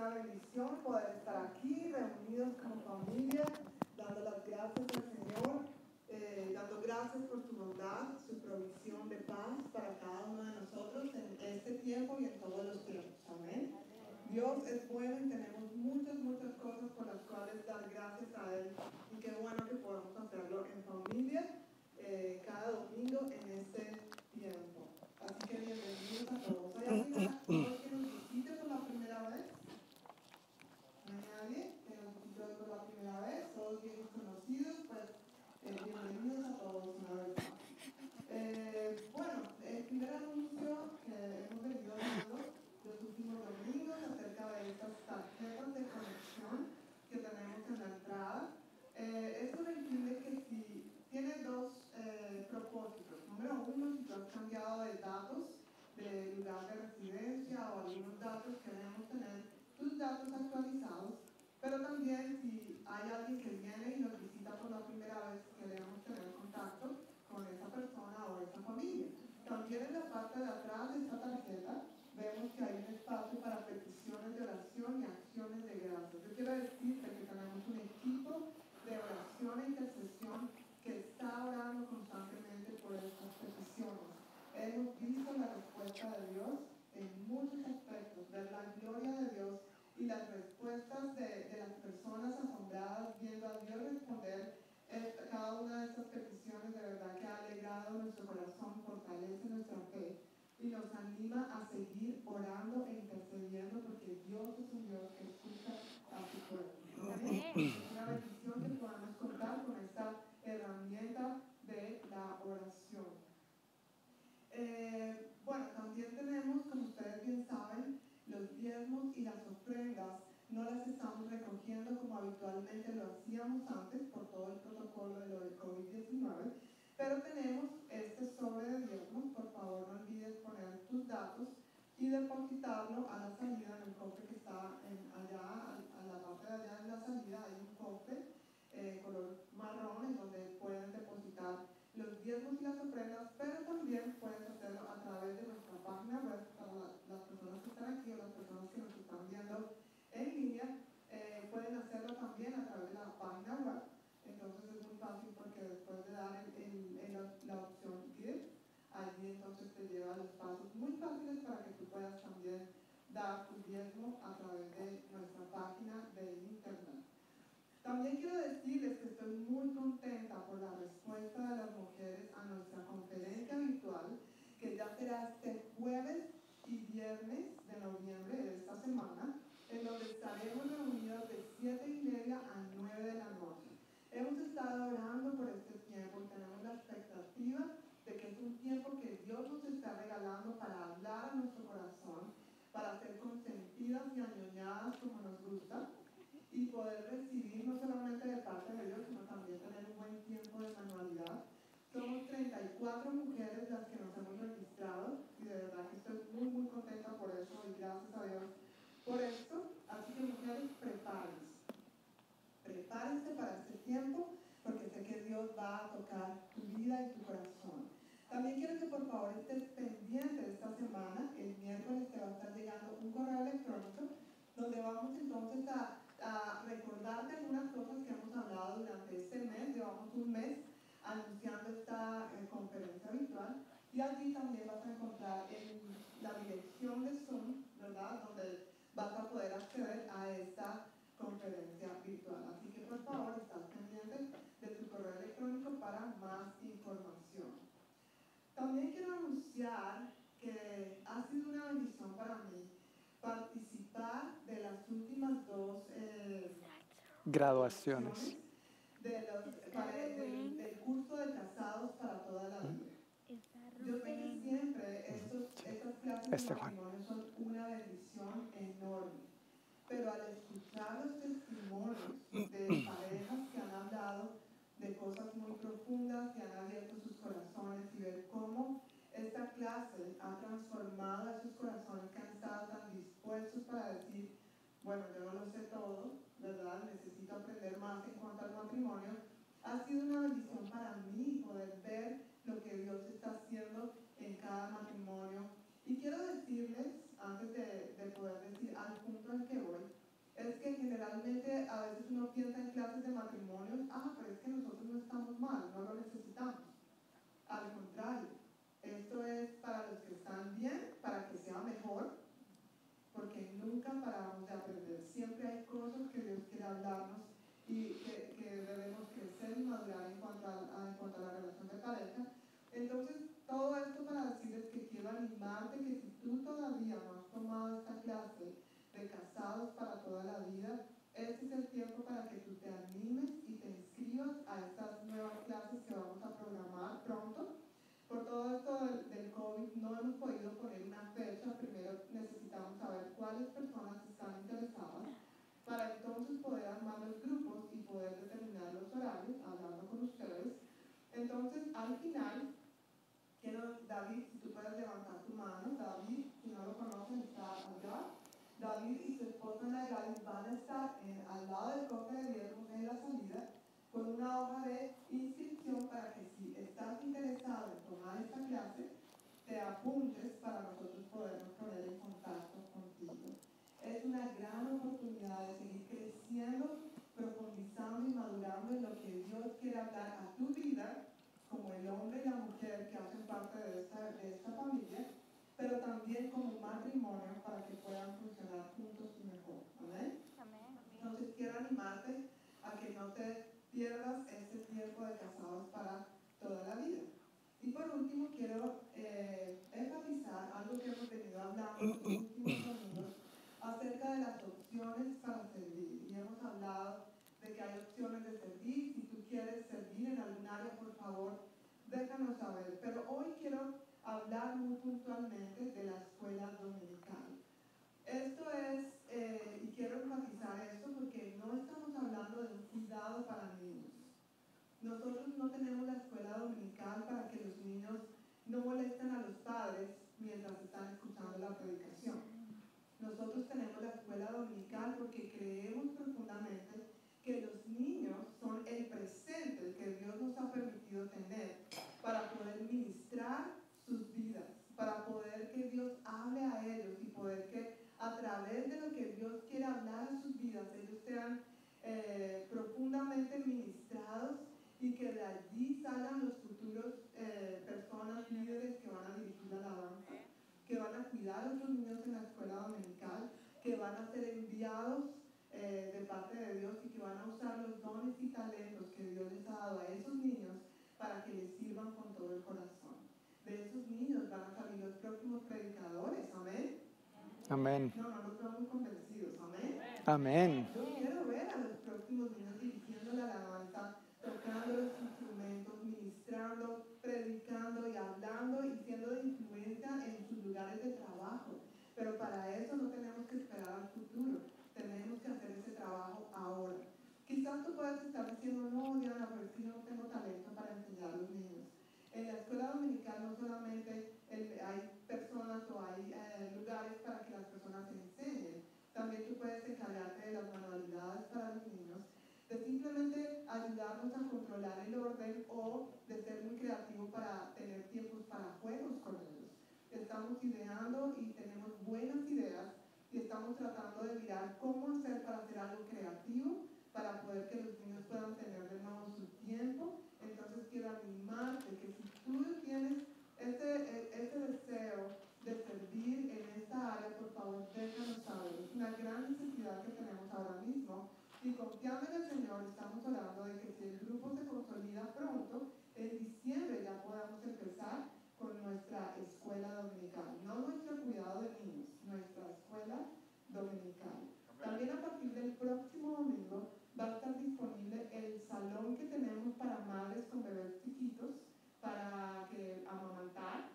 Una bendición poder estar aquí reunidos como familia, dando las gracias al Señor, eh, dando gracias por su bondad, su provisión de paz para cada uno de nosotros en este tiempo y en todos los tiempos. Amén. Dios es bueno y tenemos muchas, muchas cosas por las cuales dar gracias a Él. Y qué bueno que podamos hacerlo en familia eh, cada domingo en este tiempo. Así que bienvenidos a todos. ¿Hay alguien todos que nos visite por la primera vez? ¿No hay nadie que nos visite hoy por la primera vez? Todos bien conocidos, pues eh, bienvenidos a todos una vez más. Eh, bueno, el primer anuncio que hemos venido dando los últimos domingos acerca de estas tarjetas de conexión que tenemos en la entrada. Eh, esto requiere que si tiene dos eh, propósitos. Número uno, si tú has cambiado de datos de lugar de residencia o algunos datos, queremos tener tus datos actualizados, pero también si hay alguien que viene y nos visita por la primera vez, queremos tener contacto con esa persona o esa familia. También en la parte de atrás de esta tarjeta vemos que hay un espacio para peticiones de oración y acciones de gracias. Yo quiero decirte que tenemos un equipo de oración e intercesión que está orando constantemente por estas peticiones. Hemos visto la respuesta de Dios en muchos aspectos, ver la gloria de Dios y las respuestas de, las personas asombradas viendo a Dios responder cada una de estas peticiones de verdad que ha alegrado nuestro corazón, fortalece nuestra fe y nos anima a seguir orando e intercediendo porque Dios es un Dios que escucha a su pueblo. Es una bendición que podamos contar con esta herramienta de la oración. Eh, bueno, también tenemos, como ustedes bien saben, los diezmos y las ofrendas no las estamos recogiendo como habitualmente lo hacíamos antes por todo el protocolo de lo del COVID-19, pero tenemos este sobre de diezmos, por favor no olvides poner tus datos y depositarlo a la salida en el cofre que está allá, a, la parte de allá en la salida hay un cofre eh, color marrón en donde pueden depositar los diezmos y las ofrendas, pero también puedes hacerlo a través de nuestra página web para las personas que están aquí o las personas que nos están viendo en línea, eh, pueden hacerlo también a través de la página web. Entonces es muy fácil porque después de dar la, opción Give, allí entonces te lleva los pasos muy fáciles para que tú puedas también dar tu diezmo a través de nuestra página de internet. También quiero decirles que estoy muy contenta por la respuesta de las mujeres a nuestra conferencia virtual, que ya será este jueves y viernes de noviembre de esta semana, en donde estaremos reunidos de 7 y media a 9 de la noche. Hemos estado orando por este tiempo y tenemos la expectativa de que es un tiempo que Dios nos está regalando para hablar a nuestro corazón, para ser consentidas y añoñadas como nos gusta y poder recibir no solamente de parte de Dios, sino también tener un buen tiempo de manualidad. Somos 34 mujeres las que nos hemos registrado y de verdad que estoy muy, muy contenta por eso y gracias a Dios por esto. Así que mujeres, prepárense. Prepárense para este tiempo porque sé que Dios va a tocar tu vida y tu corazón. También quiero que por favor estés pendiente de esta semana. El miércoles te va a estar llegando un correo electrónico donde vamos entonces a a recordarte algunas cosas que hemos hablado durante este mes. Llevamos un mes anunciando esta eh, conferencia virtual y allí también vas a encontrar en la dirección de Zoom, ¿verdad? Donde vas a poder acceder a esta conferencia virtual. Así que por favor, estás pendiente de tu correo electrónico para más información. También quiero anunciar que ha sido una bendición para mí participar de las últimas dos eh, graduaciones. de los, del, curso de casados para toda la vida. Yo sé que siempre estos, estas clases este de matrimonio son una bendición enorme, pero al escuchar los testimonios de parejas cosas muy profundas, que han abierto sus corazones y ver cómo esta clase ha transformado esos corazones que han estado tan dispuestos para decir, bueno, yo no lo sé todo, ¿verdad? Necesito aprender más en cuanto al matrimonio. Ha sido una bendición para mí poder ver lo que Dios está haciendo en cada matrimonio Y quiero decirles, antes de, de poder decir al punto en que voy, es que generalmente a veces uno piensa en clases de matrimonios, ah, pero es que nosotros no estamos mal, no lo necesitamos. Al contrario, esto es para los que están bien, para que sea mejor, porque nunca paramos de aprender. Siempre hay cosas que Dios quiere hablarnos y que, que debemos crecer y madurar en cuanto a, en cuanto a la relación de pareja. Entonces, todo esto para decirles que quiero animarte que si tú todavía no has tomado esta clase de casados para toda la vida, este es el tiempo para que tú te animes y te inscribas a estas nuevas clases que vamos a programar pronto. Por todo esto del, COVID no hemos podido poner una fecha, primero necesitamos saber cuáles personas están interesadas para entonces poder armar los grupos y poder determinar los horarios, hablando con ustedes. Entonces, al final, quiero, David, si tú puedes levantar tu mano, David, si no lo conocen, está. David y su esposa Nayeli van a estar al lado del cofre de diezmos en la salida con una hoja de inscripción para que si estás interesado en tomar esta clase, te apuntes para nosotros podernos poner en contacto contigo. Es una gran oportunidad de seguir creciendo, profundizando y madurando en lo que Dios quiere hablar a tu vida, como el hombre y la mujer que hacen parte de esta, de esta familia, pero también como matrimonio para que puedan funcionar juntos mejor. Amén. Amén. Entonces quiero animarte a que no te pierdas este tiempo de casados para toda la vida. Y por último quiero eh, enfatizar algo que hemos venido hablando en los últimos domingos acerca de las opciones para servir. Y hemos hablado de que hay opciones de servir. Si tú quieres servir en algún área, por favor, déjanos saber. Pero hoy quiero hablar muy puntualmente de la escuela dominical. Esto es, eh, y quiero enfatizar esto porque no estamos hablando de un cuidado para niños. Nosotros no tenemos la escuela dominical para que los niños no molesten a los padres mientras están escuchando la predicación. Nosotros tenemos la escuela dominical porque creemos profundamente que los niños son el presente que Dios nos ha permitido tener para poder ministrar sus vidas, para poder que Dios hable a ellos y poder que a través de lo que Dios quiere hablar a sus vidas, ellos sean eh, profundamente ministrados y que de allí salgan los futuros eh, personas líderes que van a dirigir la alabanza, que van a cuidar a otros niños en la escuela dominical, que van a ser enviados eh, de parte de Dios y que van a usar los dones y talentos que Dios les ha dado a esos niños para que les sirvan con todo el corazón. De esos niños van a salir los próximos predicadores, amén. Amén. No, no nos estamos convencidos, amén. Amén. Yo quiero ver a los próximos niños dirigiendo la alabanza, tocando los instrumentos, ministrando, predicando y hablando y siendo de influencia en sus lugares de trabajo. Pero para eso no tenemos que esperar al futuro, tenemos que hacer ese trabajo ahora. Quizás tú puedas estar diciendo, no, Diana, pero es que yo no tengo talento para enseñar a los niños. En la escuela dominical no solamente hay personas o hay eh, lugares para que las personas se enseñen, también tú puedes encargarte de las manualidades para los niños, de simplemente ayudarnos a controlar el orden o de ser muy creativo para tener tiempos para juegos con ellos. Estamos ideando y tenemos buenas ideas y estamos tratando de mirar cómo hacer para hacer algo creativo, para poder que los niños puedan tener de nuevo su tiempo. Quiero animarte que si tú tienes ese, e- ese deseo de servir en esta área, por favor, déjanos saber. Es una gran necesidad que tenemos ahora mismo. Y confiando en el Señor, estamos orando de que si el grupo se consolida pronto, en diciembre ya podamos empezar con nuestra escuela dominical. No nuestro cuidado de niños, nuestra escuela dominical. También a partir del próximo domingo va a estar disponible el salón que tenemos para madres con bebés chiquitos para que amamantar.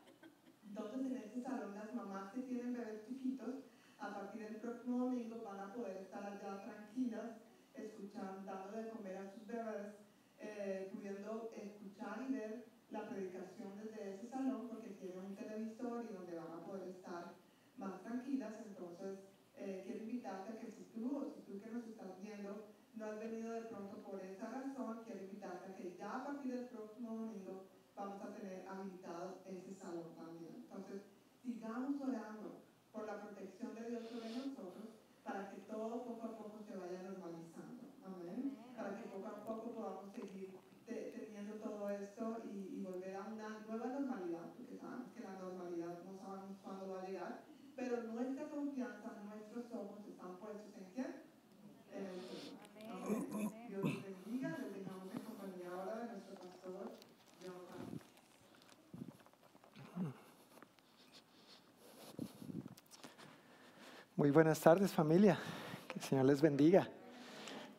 Entonces en este salón las mamás que tienen bebés chiquitos a partir del próximo domingo van a poder estar allá tranquilas, escuchando, dando de comer a sus bebés, eh, pudiendo escuchar y ver la predicación desde ese salón porque tiene un televisor y donde van a poder estar más tranquilas. Entonces eh, quiero invitarte a que si tú o si tú que nos no has venido de pronto por esa razón, quiero invitarte a que ya a partir del próximo domingo vamos a tener habilitado ese salón también. Entonces, sigamos orando por la protección de Dios sobre nosotros para que todo poco a poco se vaya normalizando. Amén. Para que poco a poco podamos seguir teniendo todo esto y, y volver a una nueva normalidad, porque sabemos que la normalidad no sabemos cuándo va a llegar, pero nuestra confianza, nuestros ojos están puestos en qué? En el Señor. Amén. Dios les bendiga, les dejamos en compañía ahora de nuestro pastor, Jonathan. Muy buenas tardes familia, que el Señor les bendiga.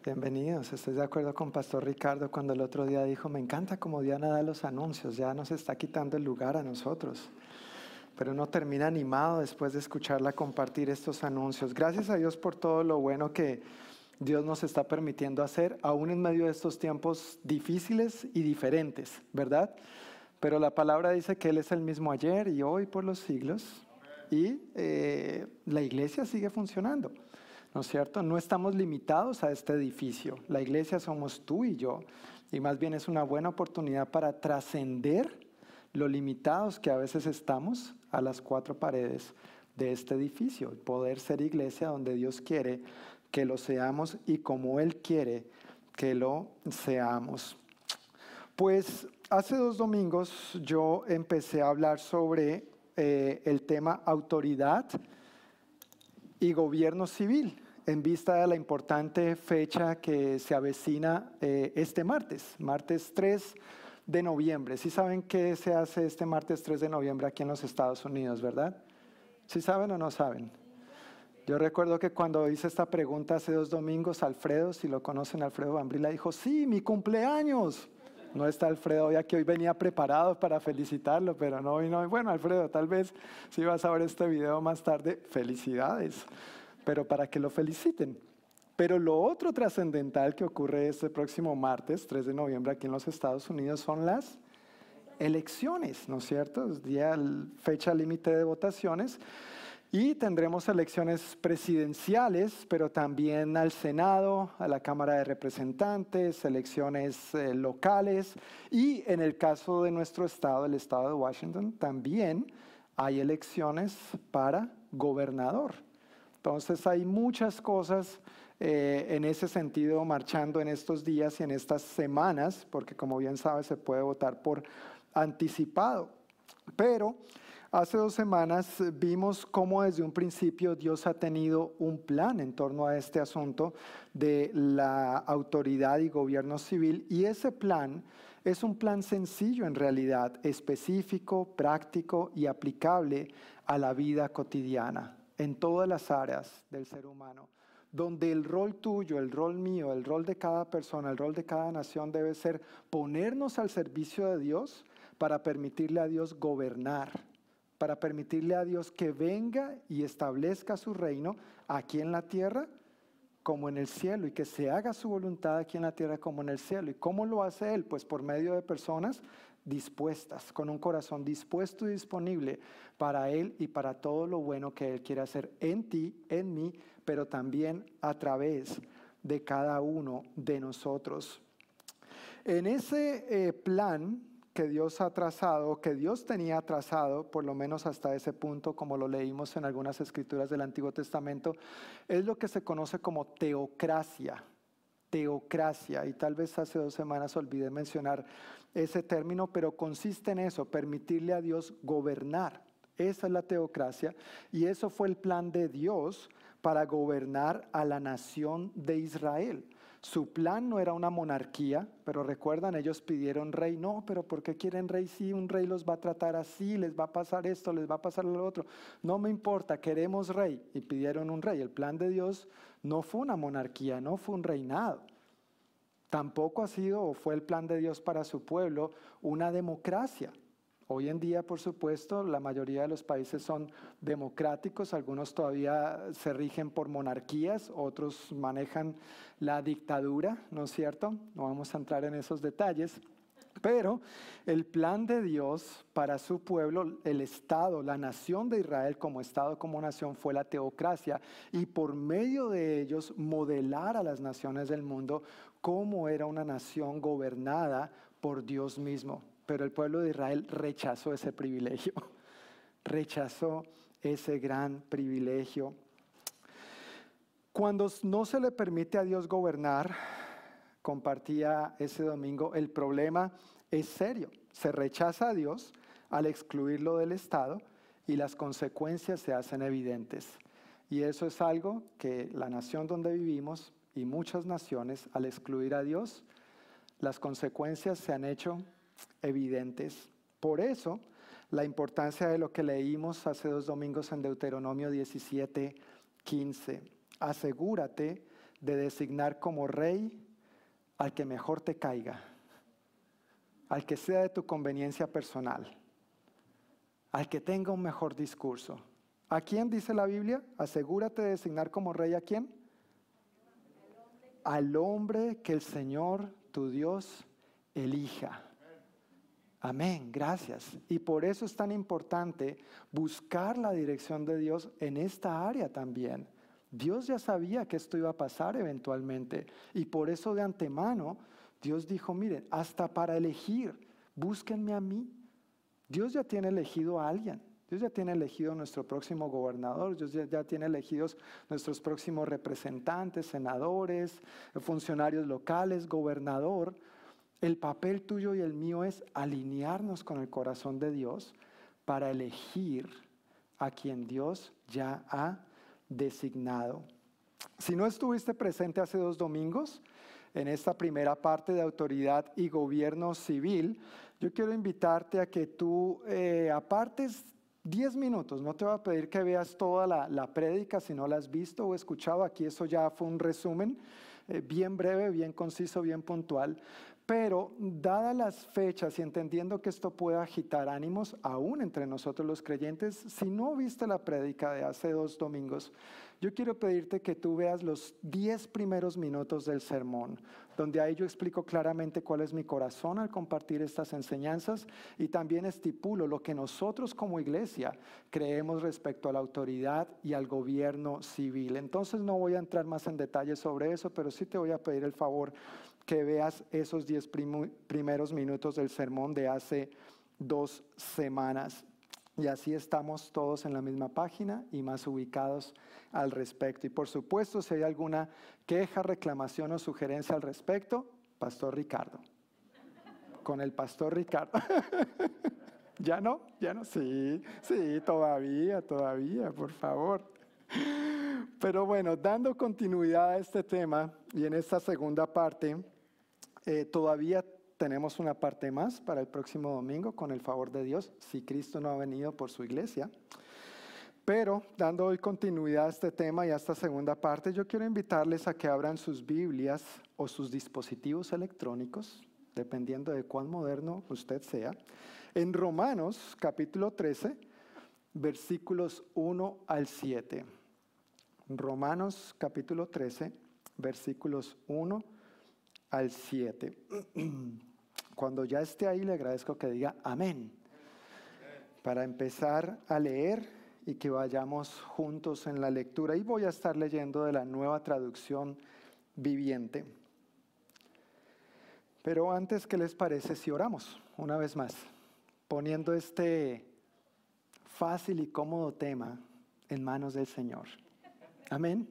Bienvenidos, estoy de acuerdo con Pastor Ricardo cuando el otro día dijo, me encanta como Diana da los anuncios, ya nos está quitando el lugar a nosotros. Pero uno termina animado después de escucharla compartir estos anuncios. Gracias a Dios por todo lo bueno que Dios nos está permitiendo hacer, aún en medio de estos tiempos difíciles y diferentes, ¿verdad? Pero la palabra dice que Él es el mismo ayer y hoy por los siglos y eh, la iglesia sigue funcionando. ¿No es cierto? No estamos limitados a este edificio. La iglesia somos tú y yo. Y más bien es una buena oportunidad para trascender lo limitados que a veces estamos a las cuatro paredes de este edificio. Poder ser iglesia donde Dios quiere que lo seamos y como Él quiere que lo seamos. Pues hace dos domingos yo empecé a hablar sobre eh, el tema autoridad y gobierno civil en vista de la importante fecha que se avecina eh, este martes, martes 3 de noviembre. ¿Sí saben qué se hace este martes 3 de noviembre aquí en los Estados Unidos, verdad? ¿Sí saben o no saben? Yo recuerdo que cuando hice esta pregunta hace dos domingos, Alfredo, si lo conocen, Alfredo Bambrila dijo, sí, mi cumpleaños. No está Alfredo ya que hoy venía preparado para felicitarlo, pero no vino. Bueno, Alfredo, tal vez si vas a ver este video más tarde, felicidades pero para que lo feliciten. Pero lo otro trascendental que ocurre este próximo martes, 3 de noviembre, aquí en los Estados Unidos, son las elecciones, ¿no es cierto? Es día, fecha límite de votaciones. Y tendremos elecciones presidenciales, pero también al Senado, a la Cámara de Representantes, elecciones eh, locales. Y en el caso de nuestro estado, el estado de Washington, también hay elecciones para gobernador. Entonces hay muchas cosas eh, en ese sentido marchando en estos días y en estas semanas, porque como bien sabes se puede votar por anticipado. Pero hace dos semanas vimos cómo desde un principio Dios ha tenido un plan en torno a este asunto de la autoridad y gobierno civil y ese plan es un plan sencillo en realidad, específico, práctico y aplicable a la vida cotidiana en todas las áreas del ser humano, donde el rol tuyo, el rol mío, el rol de cada persona, el rol de cada nación debe ser ponernos al servicio de Dios para permitirle a Dios gobernar, para permitirle a Dios que venga y establezca su reino aquí en la tierra como en el cielo y que se haga su voluntad aquí en la tierra como en el cielo. ¿Y cómo lo hace Él? Pues por medio de personas dispuestas, con un corazón dispuesto y disponible para Él y para todo lo bueno que Él quiere hacer en ti, en mí, pero también a través de cada uno de nosotros. En ese eh, plan que Dios ha trazado, que Dios tenía trazado, por lo menos hasta ese punto, como lo leímos en algunas escrituras del Antiguo Testamento, es lo que se conoce como teocracia. Teocracia, y tal vez hace dos semanas olvidé mencionar ese término, pero consiste en eso, permitirle a Dios gobernar. Esa es la teocracia y eso fue el plan de Dios para gobernar a la nación de Israel. Su plan no era una monarquía, pero recuerdan, ellos pidieron rey. No, pero ¿por qué quieren rey si un rey los va a tratar así, les va a pasar esto, les va a pasar lo otro? No me importa, queremos rey. Y pidieron un rey. El plan de Dios no fue una monarquía, no fue un reinado. Tampoco ha sido o fue el plan de Dios para su pueblo una democracia. Hoy en día, por supuesto, la mayoría de los países son democráticos, algunos todavía se rigen por monarquías, otros manejan la dictadura, ¿no es cierto? No vamos a entrar en esos detalles. Pero el plan de Dios para su pueblo, el Estado, la nación de Israel como Estado, como nación, fue la teocracia y por medio de ellos modelar a las naciones del mundo cómo era una nación gobernada por Dios mismo. Pero el pueblo de Israel rechazó ese privilegio. rechazó ese gran privilegio. Cuando no se le permite a Dios gobernar, compartía ese domingo, el problema es serio. Se rechaza a Dios al excluirlo del Estado y las consecuencias se hacen evidentes. Y eso es algo que la nación donde vivimos y muchas naciones, al excluir a Dios, las consecuencias se han hecho evidentes. Por eso, la importancia de lo que leímos hace dos domingos en Deuteronomio 17, 15. Asegúrate de designar como rey al que mejor te caiga, al que sea de tu conveniencia personal, al que tenga un mejor discurso. ¿A quién dice la Biblia? Asegúrate de designar como rey a quién? Al hombre que el Señor, tu Dios, elija. Amén, gracias. Y por eso es tan importante buscar la dirección de Dios en esta área también. Dios ya sabía que esto iba a pasar eventualmente y por eso de antemano Dios dijo, miren, hasta para elegir, búsquenme a mí. Dios ya tiene elegido a alguien. Dios ya tiene elegido nuestro próximo gobernador, Dios ya, tiene elegidos nuestros próximos representantes, senadores, funcionarios locales, gobernador. El papel tuyo y el mío es alinearnos con el corazón de Dios para elegir a quien Dios ya ha designado. Si no estuviste presente hace dos domingos en esta primera parte de autoridad y gobierno civil, yo quiero invitarte a que tú eh, apartes 10 minutos, no te voy a pedir que veas toda la, la prédica si no la has visto o escuchado, aquí eso ya fue un resumen eh, bien breve, bien conciso, bien puntual, pero dadas las fechas y entendiendo que esto puede agitar ánimos aún entre nosotros los creyentes, si no viste la prédica de hace dos domingos, yo quiero pedirte que tú veas los diez primeros minutos del sermón, donde ahí yo explico claramente cuál es mi corazón al compartir estas enseñanzas y también estipulo lo que nosotros como iglesia creemos respecto a la autoridad y al gobierno civil. Entonces no voy a entrar más en detalles sobre eso, pero sí te voy a pedir el favor que veas esos diez primeros minutos del sermón de hace dos semanas. Y así estamos todos en la misma página y más ubicados al respecto. Y por supuesto, si hay alguna queja, reclamación o sugerencia al respecto, Pastor Ricardo. Con el Pastor Ricardo. ¿Ya no? ¿Ya no? Sí, sí, todavía, todavía, por favor. Pero bueno, dando continuidad a este tema y en esta segunda parte, eh, todavía tenemos una parte más para el próximo domingo, con el favor de Dios, si Cristo no ha venido por su iglesia. Pero dando hoy continuidad a este tema y a esta segunda parte, yo quiero invitarles a que abran sus Biblias o sus dispositivos electrónicos, dependiendo de cuán moderno usted sea, en Romanos capítulo 13, versículos 1 al 7. Romanos capítulo 13, versículos 1 al 7. Cuando ya esté ahí, le agradezco que diga amén. Para empezar a leer y que vayamos juntos en la lectura. Y voy a estar leyendo de la nueva traducción viviente. Pero antes, ¿qué les parece si oramos una vez más? Poniendo este fácil y cómodo tema en manos del Señor. Amén.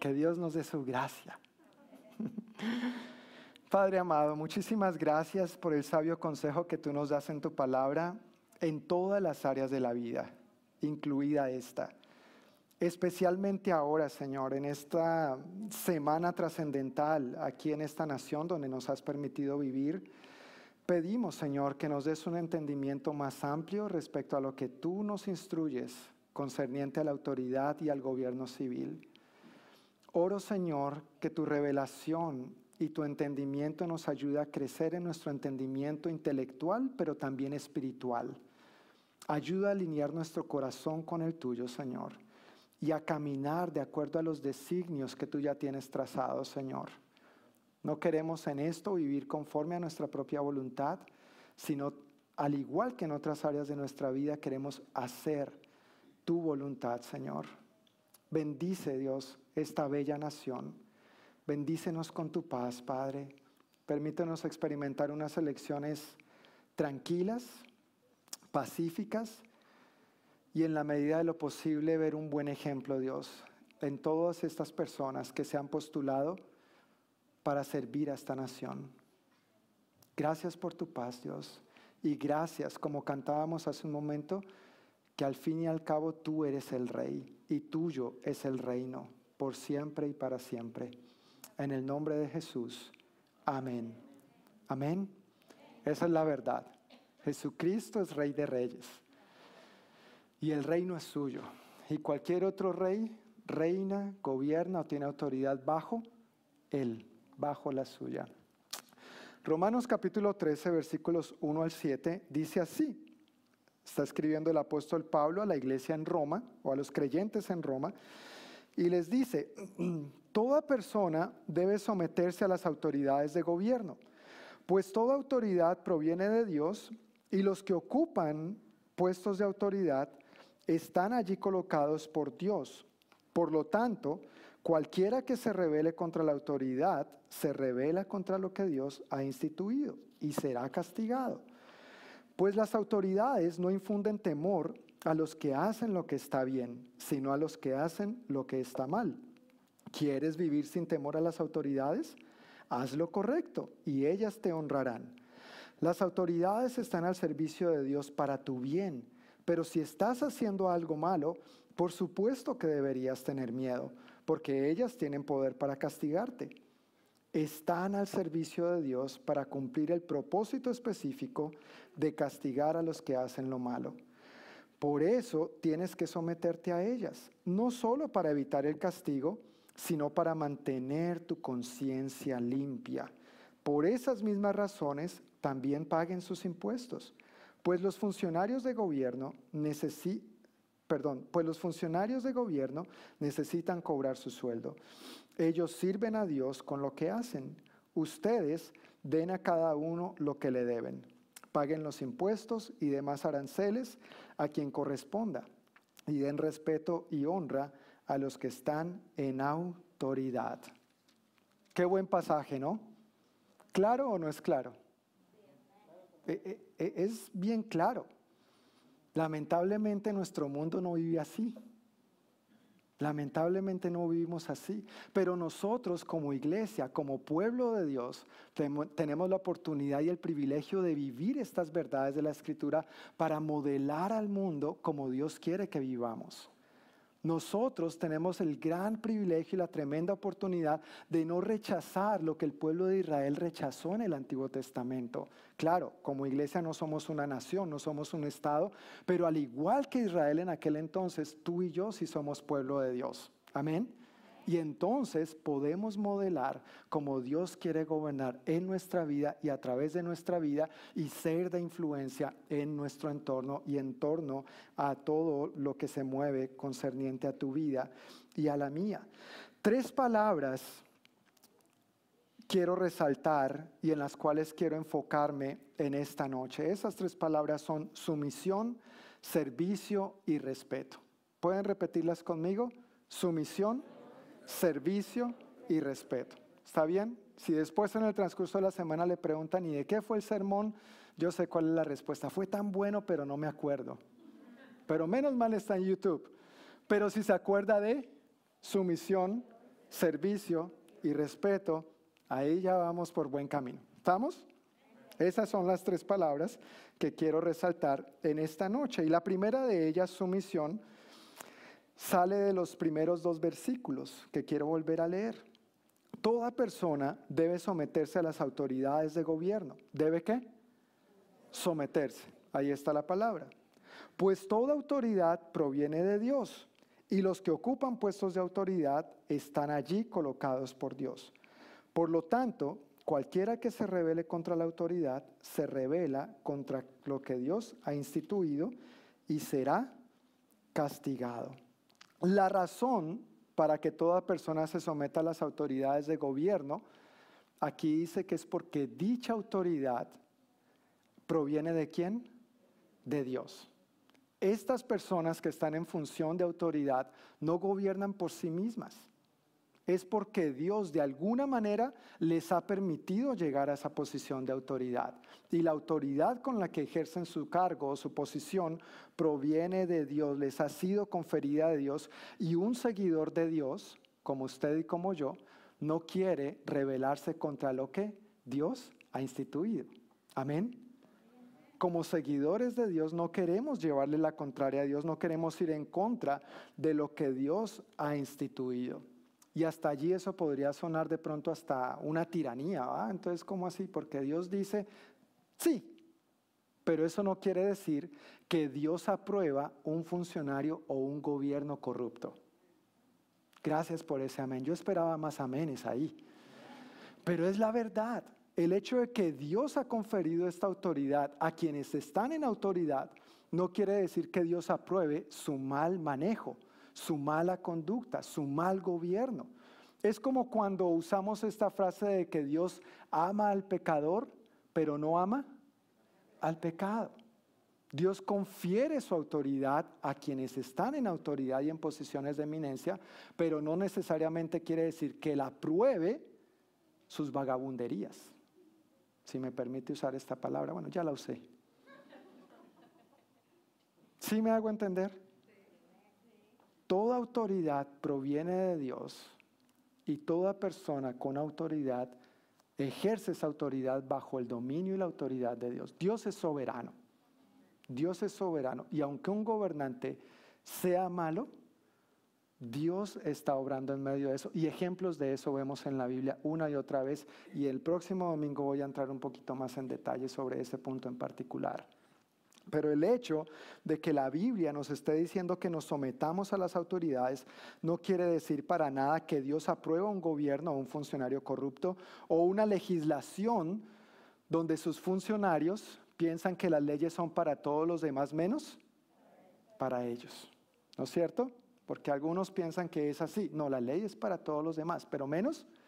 Que Dios nos dé su gracia. Padre amado, muchísimas gracias por el sabio consejo que tú nos das en tu palabra en todas las áreas de la vida incluida esta. Especialmente ahora, Señor, en esta semana trascendental aquí en esta nación donde nos has permitido vivir, pedimos, Señor, que nos des un entendimiento más amplio respecto a lo que tú nos instruyes concerniente a la autoridad y al gobierno civil. Oro, Señor, que tu revelación y tu entendimiento nos ayude a crecer en nuestro entendimiento intelectual, pero también espiritual Ayuda a alinear nuestro corazón con el tuyo, Señor, y a caminar de acuerdo a los designios que tú ya tienes trazados, Señor. No queremos en esto vivir conforme a nuestra propia voluntad, sino al igual que en otras áreas de nuestra vida queremos hacer tu voluntad, Señor. Bendice, Dios, esta bella nación. Bendícenos con tu paz, Padre. Permítenos experimentar unas elecciones tranquilas, pacíficas, y en la medida de lo posible ver un buen ejemplo, Dios, en todas estas personas que se han postulado para servir a esta nación. Gracias por tu paz, Dios. Y gracias, como cantábamos hace un momento, que al fin y al cabo tú eres el rey y tuyo es el reino por siempre y para siempre. En el nombre de Jesús. Amén. Amén. Esa es la verdad. Jesucristo es rey de reyes. Y el reino es suyo. Y cualquier otro rey reina, gobierna o tiene autoridad bajo él, bajo la suya. Romanos capítulo 13, versículos 1 al 7, dice así. Está escribiendo el apóstol Pablo a la iglesia en Roma o a los creyentes en Roma y les dice, toda persona debe someterse a las autoridades de gobierno, pues toda autoridad proviene de Dios y los que ocupan puestos de autoridad están allí colocados por Dios. Por lo tanto, cualquiera que se revele contra la autoridad se revela contra lo que Dios ha instituido y será castigado. Pues las autoridades no infunden temor a los que hacen lo que está bien, sino a los que hacen lo que está mal. ¿Quieres vivir sin temor a las autoridades? Haz lo correcto y ellas te honrarán. Las autoridades están al servicio de Dios para tu bien, pero si estás haciendo algo malo, por supuesto que deberías tener miedo, porque ellas tienen poder para castigarte. Están al servicio de Dios para cumplir el propósito específico de castigar a los que hacen lo malo. Por eso tienes que someterte a ellas, no solo para evitar el castigo, sino para mantener tu conciencia limpia. Por esas mismas razones también paguen sus impuestos, pues los funcionarios de gobierno perdón, pues los funcionarios de gobierno necesitan cobrar su sueldo. Ellos sirven a Dios con lo que hacen. Ustedes den a cada uno lo que le deben paguen los impuestos y demás aranceles a quien corresponda y den respeto y honra a los que están en autoridad. Qué buen pasaje, ¿no? ¿Claro o no es claro? E, e, e, es bien claro. Lamentablemente nuestro mundo no vive así. Lamentablemente no vivimos así, pero nosotros como iglesia, como pueblo de Dios, tenemos la oportunidad y el privilegio de vivir estas verdades de la Escritura para modelar al mundo como Dios quiere que vivamos. Nosotros tenemos el gran privilegio y la tremenda oportunidad de no rechazar lo que el pueblo de Israel rechazó en el Antiguo Testamento. Claro, como iglesia no somos una nación, no somos un Estado, pero al igual que Israel en aquel entonces, tú y yo sí somos pueblo de Dios. Amén. Y entonces podemos modelar como Dios quiere gobernar en nuestra vida y a través de nuestra vida y ser de influencia en nuestro entorno y en torno a todo lo que se mueve concerniente a tu vida y a la mía. Tres palabras quiero resaltar y en las cuales quiero enfocarme en esta noche. Esas tres palabras son sumisión, servicio y respeto. ¿Pueden repetirlas conmigo? Sumisión, servicio y respeto. ¿Está bien? Si después en el transcurso de la semana le preguntan, ¿y de qué fue el sermón? Yo sé cuál es la respuesta. Fue tan bueno, pero no me acuerdo. Pero menos mal está en YouTube. Pero si se acuerda de sumisión, servicio y respeto, ahí ya vamos por buen camino. ¿Estamos? Esas son las tres palabras que quiero resaltar en esta noche. Y la primera de ellas, sumisión, sale de los primeros dos versículos que quiero volver a leer. Toda persona debe someterse a las autoridades de gobierno. ¿Debe qué? Someterse. Ahí está la palabra. Pues toda autoridad proviene de Dios y los que ocupan puestos de autoridad están allí colocados por Dios. Por lo tanto, cualquiera que se revele contra la autoridad se revela contra lo que Dios ha instituido y será castigado. La razón para que toda persona se someta a las autoridades de gobierno, aquí dice que es porque dicha autoridad proviene de quién? De Dios. Estas personas que están en función de autoridad no gobiernan por sí mismas. Es porque Dios de alguna manera les ha permitido llegar a esa posición de autoridad. Y la autoridad con la que ejercen su cargo o su posición proviene de Dios, les ha sido conferida de Dios. Y un seguidor de Dios, como usted y como yo, no quiere rebelarse contra lo que Dios ha instituido. Amén. Como seguidores de Dios no queremos llevarle la contraria a Dios, no queremos ir en contra de lo que Dios ha instituido. Y hasta allí eso podría sonar de pronto hasta una tiranía, ¿va? Entonces, ¿cómo así? Porque Dios dice, sí, pero eso no quiere decir que Dios aprueba un funcionario o un gobierno corrupto. Gracias por ese amén. Yo esperaba más aménes ahí. Pero es la verdad. El hecho de que Dios ha conferido esta autoridad a quienes están en autoridad no quiere decir que Dios apruebe su mal manejo su mala conducta, su mal gobierno. Es como cuando usamos esta frase de que Dios ama al pecador, pero no ama al pecado. Dios confiere su autoridad a quienes están en autoridad y en posiciones de eminencia, pero no necesariamente quiere decir que la apruebe sus vagabunderías. Si me permite usar esta palabra, bueno, ya la usé. ¿Sí me hago entender? Toda autoridad proviene de Dios y toda persona con autoridad ejerce esa autoridad bajo el dominio y la autoridad de Dios. Dios es soberano. Dios es soberano. Y aunque un gobernante sea malo, Dios está obrando en medio de eso. Y ejemplos de eso vemos en la Biblia una y otra vez. Y el próximo domingo voy a entrar un poquito más en detalle sobre ese punto en particular. Pero el hecho de que la Biblia nos esté diciendo que nos sometamos a las autoridades no quiere decir para nada que Dios aprueba un gobierno o un funcionario corrupto o una legislación donde sus funcionarios piensan que las leyes son para todos los demás menos para ellos. ¿No es cierto? Porque algunos piensan que es así. No, la ley es para todos los demás, pero menos para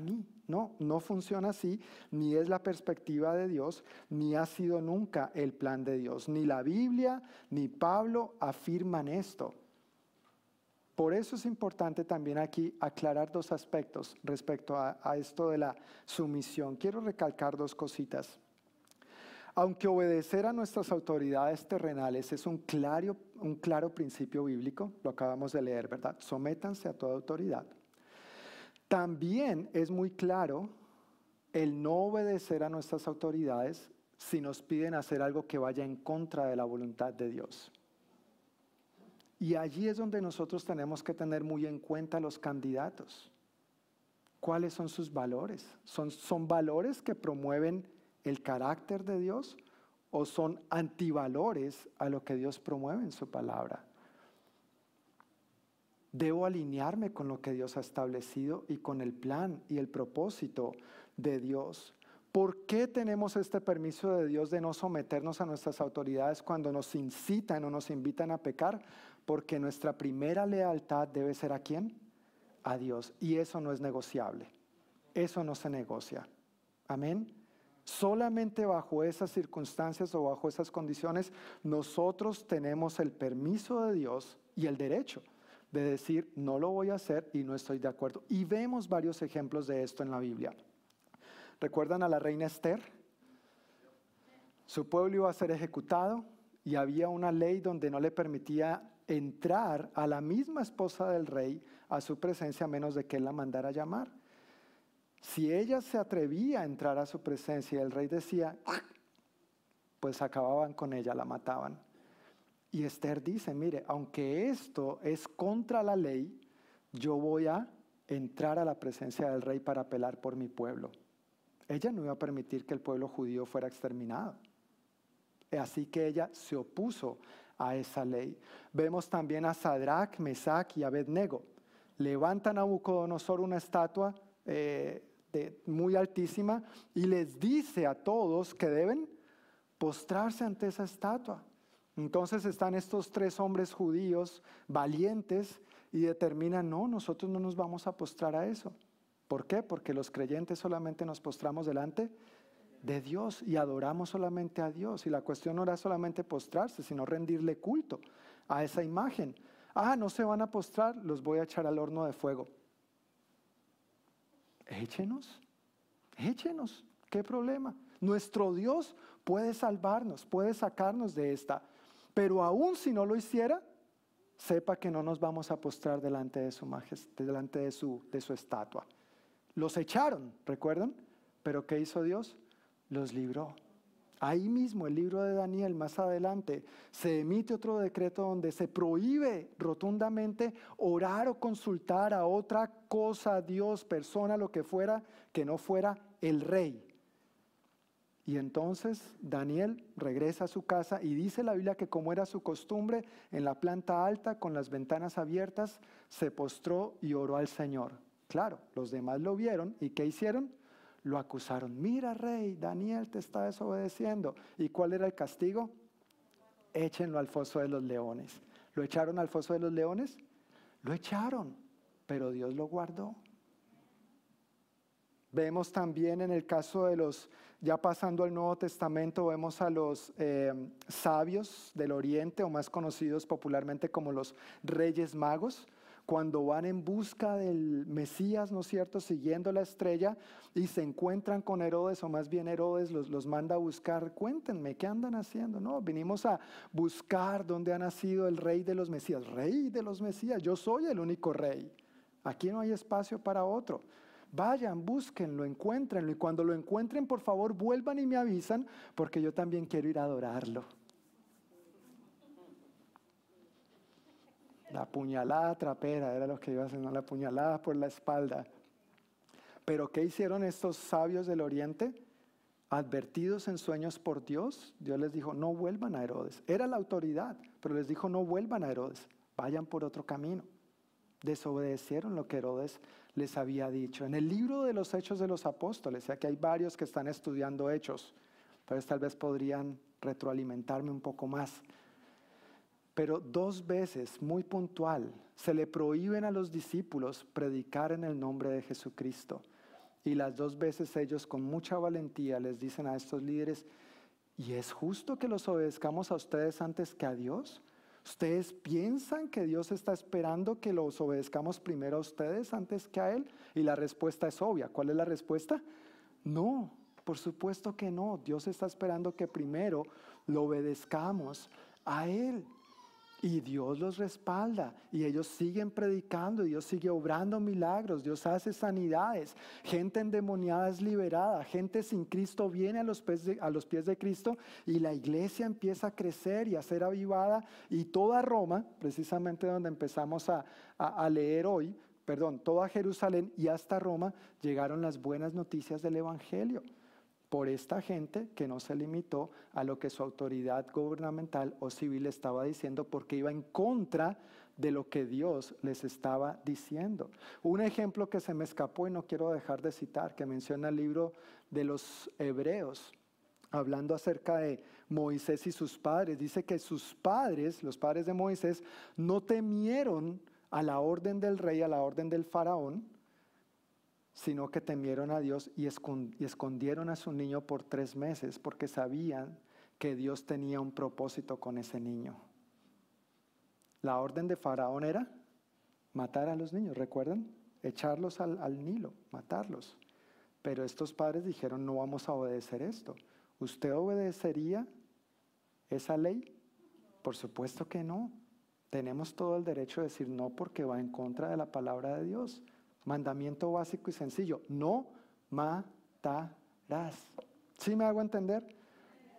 mí. No, no funciona así, ni es la perspectiva de Dios, ni ha sido nunca el plan de Dios. Ni la Biblia ni Pablo afirman esto. Por eso es importante también aquí aclarar dos aspectos respecto a, esto de la sumisión. Quiero recalcar dos cositas. Aunque obedecer a nuestras autoridades terrenales es un claro, un claro principio bíblico, lo acabamos de leer, ¿verdad? Sométanse a toda autoridad. También es muy claro el no obedecer a nuestras autoridades si nos piden hacer algo que vaya en contra de la voluntad de Dios. Y allí es donde nosotros tenemos que tener muy en cuenta los candidatos. ¿Cuáles son sus valores? ¿Son, son valores que promueven el carácter de Dios o son antivalores a lo que Dios promueve en su palabra? Debo alinearme con lo que Dios ha establecido y con el plan y el propósito de Dios. ¿Por qué tenemos este permiso de Dios de no someternos a nuestras autoridades cuando nos incitan o nos invitan a pecar? Porque nuestra primera lealtad debe ser a quién? A Dios. Y eso no es negociable. Eso no se negocia. Amén. Solamente bajo esas circunstancias o bajo esas condiciones nosotros tenemos el permiso de Dios y el derecho de decir, no lo voy a hacer y no estoy de acuerdo. Y vemos varios ejemplos de esto en la Biblia. ¿Recuerdan a la reina Esther? Su pueblo iba a ser ejecutado y había una ley donde no le permitía entrar a la misma esposa del rey a su presencia a menos de que él la mandara llamar. Si ella se atrevía a entrar a su presencia y el rey decía, pues acababan con ella, la mataban. Y Esther dice, mire, aunque esto es contra la ley, yo voy a entrar a la presencia del rey para apelar por mi pueblo. Ella no iba a permitir que el pueblo judío fuera exterminado. Así que ella se opuso a esa ley. Vemos también a Sadrach, Mesach y Abednego. Levantan a Nabucodonosor una estatua eh, muy altísima y les dice a todos que deben postrarse ante esa estatua. Entonces están estos tres hombres judíos valientes y determinan, no, nosotros no nos vamos a postrar a eso. ¿Por qué? Porque los creyentes solamente nos postramos delante de Dios y adoramos solamente a Dios. Y la cuestión no era solamente postrarse, sino rendirle culto a esa imagen. Ah, no se van a postrar, los voy a echar al horno de fuego. échenos, échenos, ¿qué problema? Nuestro Dios puede salvarnos, puede sacarnos de esta, pero aún si no lo hiciera, sepa que no nos vamos a postrar delante de su majestad, delante de su, estatua. Los echaron, ¿recuerdan? Pero ¿qué hizo Dios? Los libró. Ahí mismo, el libro de Daniel, más adelante, se emite otro decreto donde se prohíbe rotundamente orar o consultar a otra cosa, Dios, persona, lo que fuera, que no fuera el rey. Y entonces Daniel regresa a su casa y dice la Biblia que como era su costumbre, en la planta alta, con las ventanas abiertas, se postró y oró al Señor. Claro, los demás lo vieron y ¿qué hicieron? Lo acusaron. Mira, rey, Daniel te está desobedeciendo. ¿Y cuál era el castigo? Échenlo al foso de los leones. ¿Lo echaron al foso de los leones? Lo echaron, pero Dios lo guardó. Vemos también en el caso de los ya pasando al Nuevo Testamento vemos a los eh, sabios del Oriente, o más conocidos popularmente como los reyes magos, cuando van en busca del Mesías, ¿no es cierto?, siguiendo la estrella y se encuentran con Herodes, o más bien Herodes los, los manda a buscar, cuéntenme, ¿qué andan haciendo? No, vinimos a buscar dónde ha nacido el rey de los Mesías, rey de los Mesías, yo soy el único rey, aquí no hay espacio para otro. Vayan, búsquenlo, encuéntrenlo y cuando lo encuentren, por favor, vuelvan y me avisan porque yo también quiero ir a adorarlo. La puñalada trapera era lo que iba haciendo, la puñalada por la espalda. Pero ¿qué hicieron estos sabios del oriente? Advertidos en sueños por Dios, Dios les dijo, no vuelvan a Herodes. Era la autoridad, pero les dijo, no vuelvan a Herodes, vayan por otro camino. Desobedecieron lo que Herodes les había dicho. En el libro de los Hechos de los Apóstoles, ya que hay varios que están estudiando hechos, entonces tal vez podrían retroalimentarme un poco más. Pero dos veces, muy puntual, se le prohíben a los discípulos predicar en el nombre de Jesucristo. Y las dos veces ellos con mucha valentía les dicen a estos líderes, ¿y es justo que los obedezcamos a ustedes antes que a Dios? ¿Ustedes piensan que Dios está esperando que los obedezcamos primero a ustedes antes que a Él? Y la respuesta es obvia. ¿Cuál es la respuesta? No, por supuesto que no. Dios está esperando que primero lo obedezcamos a Él. Y Dios los respalda y ellos siguen predicando, Dios sigue obrando milagros, Dios hace sanidades, gente endemoniada es liberada, gente sin Cristo viene a los, pies de, Cristo y la iglesia empieza a crecer y a ser avivada. Y toda Roma, precisamente donde empezamos a, a leer hoy, perdón, toda Jerusalén y hasta Roma llegaron las buenas noticias del Evangelio por esta gente que no se limitó a lo que su autoridad gubernamental o civil estaba diciendo porque iba en contra de lo que Dios les estaba diciendo. Un ejemplo que se me escapó y no quiero dejar de citar, que menciona el libro de los Hebreos, hablando acerca de Moisés y sus padres. Dice que sus padres, los padres de Moisés, no temieron a la orden del rey, a la orden del faraón, sino que temieron a Dios y escondieron a su niño por tres meses porque sabían que Dios tenía un propósito con ese niño. La orden de Faraón era matar a los niños, ¿recuerdan? Echarlos al, al Nilo, matarlos. Pero estos padres dijeron, no vamos a obedecer esto. ¿Usted obedecería esa ley? Por supuesto que no. Tenemos todo el derecho de decir no porque va en contra de la palabra de Dios. Mandamiento básico y sencillo, no matarás. ¿Sí me hago entender?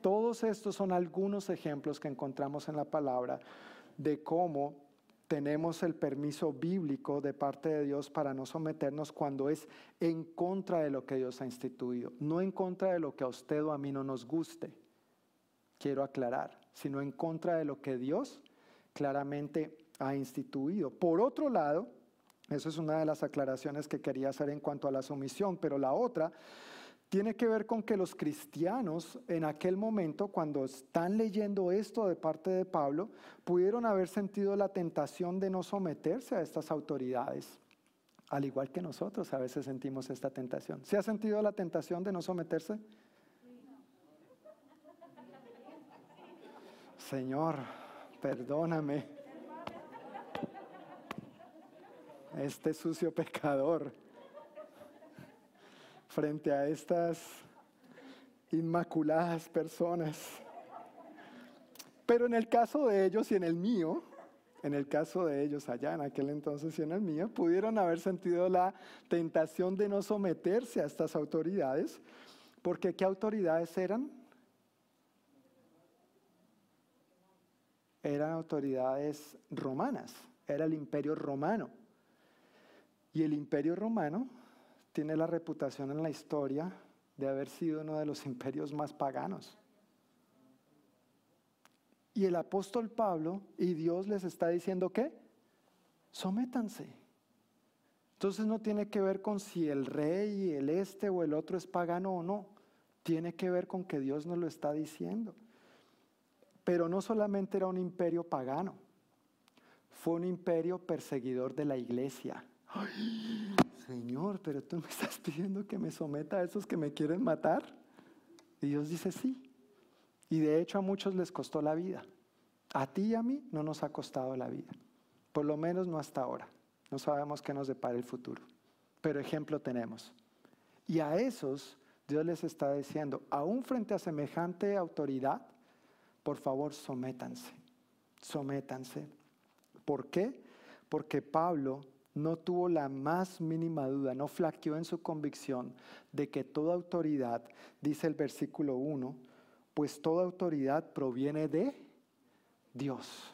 Todos estos son algunos ejemplos que encontramos en la palabra de cómo tenemos el permiso bíblico de parte de Dios para no someternos cuando es en contra de lo que Dios ha instituido, no en contra de lo que a usted o a mí no nos guste, quiero aclarar, sino en contra de lo que Dios claramente ha instituido. Por otro lado, eso es una de las aclaraciones que quería hacer en cuanto a la sumisión, pero la otra tiene que ver con que los cristianos en aquel momento, cuando están leyendo esto de parte de Pablo, pudieron haber sentido la tentación de no someterse a estas autoridades, al igual que nosotros a veces sentimos esta tentación. ¿Se ha sentido la tentación de no someterse? Señor, perdóname. Este sucio pecador. frente a estas inmaculadas personas. Pero en el caso de ellos y en el mío, en el caso de ellos allá en aquel entonces y en el mío, pudieron haber sentido la tentación de no someterse a estas autoridades, porque ¿qué autoridades eran? Eran autoridades romanas, era el imperio romano. Y el imperio romano tiene la reputación en la historia de haber sido uno de los imperios más paganos. Y el apóstol Pablo y Dios les está diciendo que sométanse. Entonces no tiene que ver con si el rey, el este o el otro es pagano o no. Tiene que ver con que Dios nos lo está diciendo. Pero no solamente era un imperio pagano, fue un imperio perseguidor de la iglesia. Señor, pero tú me estás pidiendo que me someta a esos que me quieren matar. Y Dios dice sí. Y de hecho a muchos les costó la vida. A ti y a mí no nos ha costado la vida. Por lo menos no hasta ahora. No sabemos qué nos depara el futuro. Pero ejemplo tenemos. Y a esos Dios les está diciendo, aún frente a semejante autoridad, por favor sométanse. Sométanse. ¿Por qué? Porque Pablo no tuvo la más mínima duda, no flaqueó en su convicción de que toda autoridad, dice el versículo 1, pues toda autoridad proviene de Dios.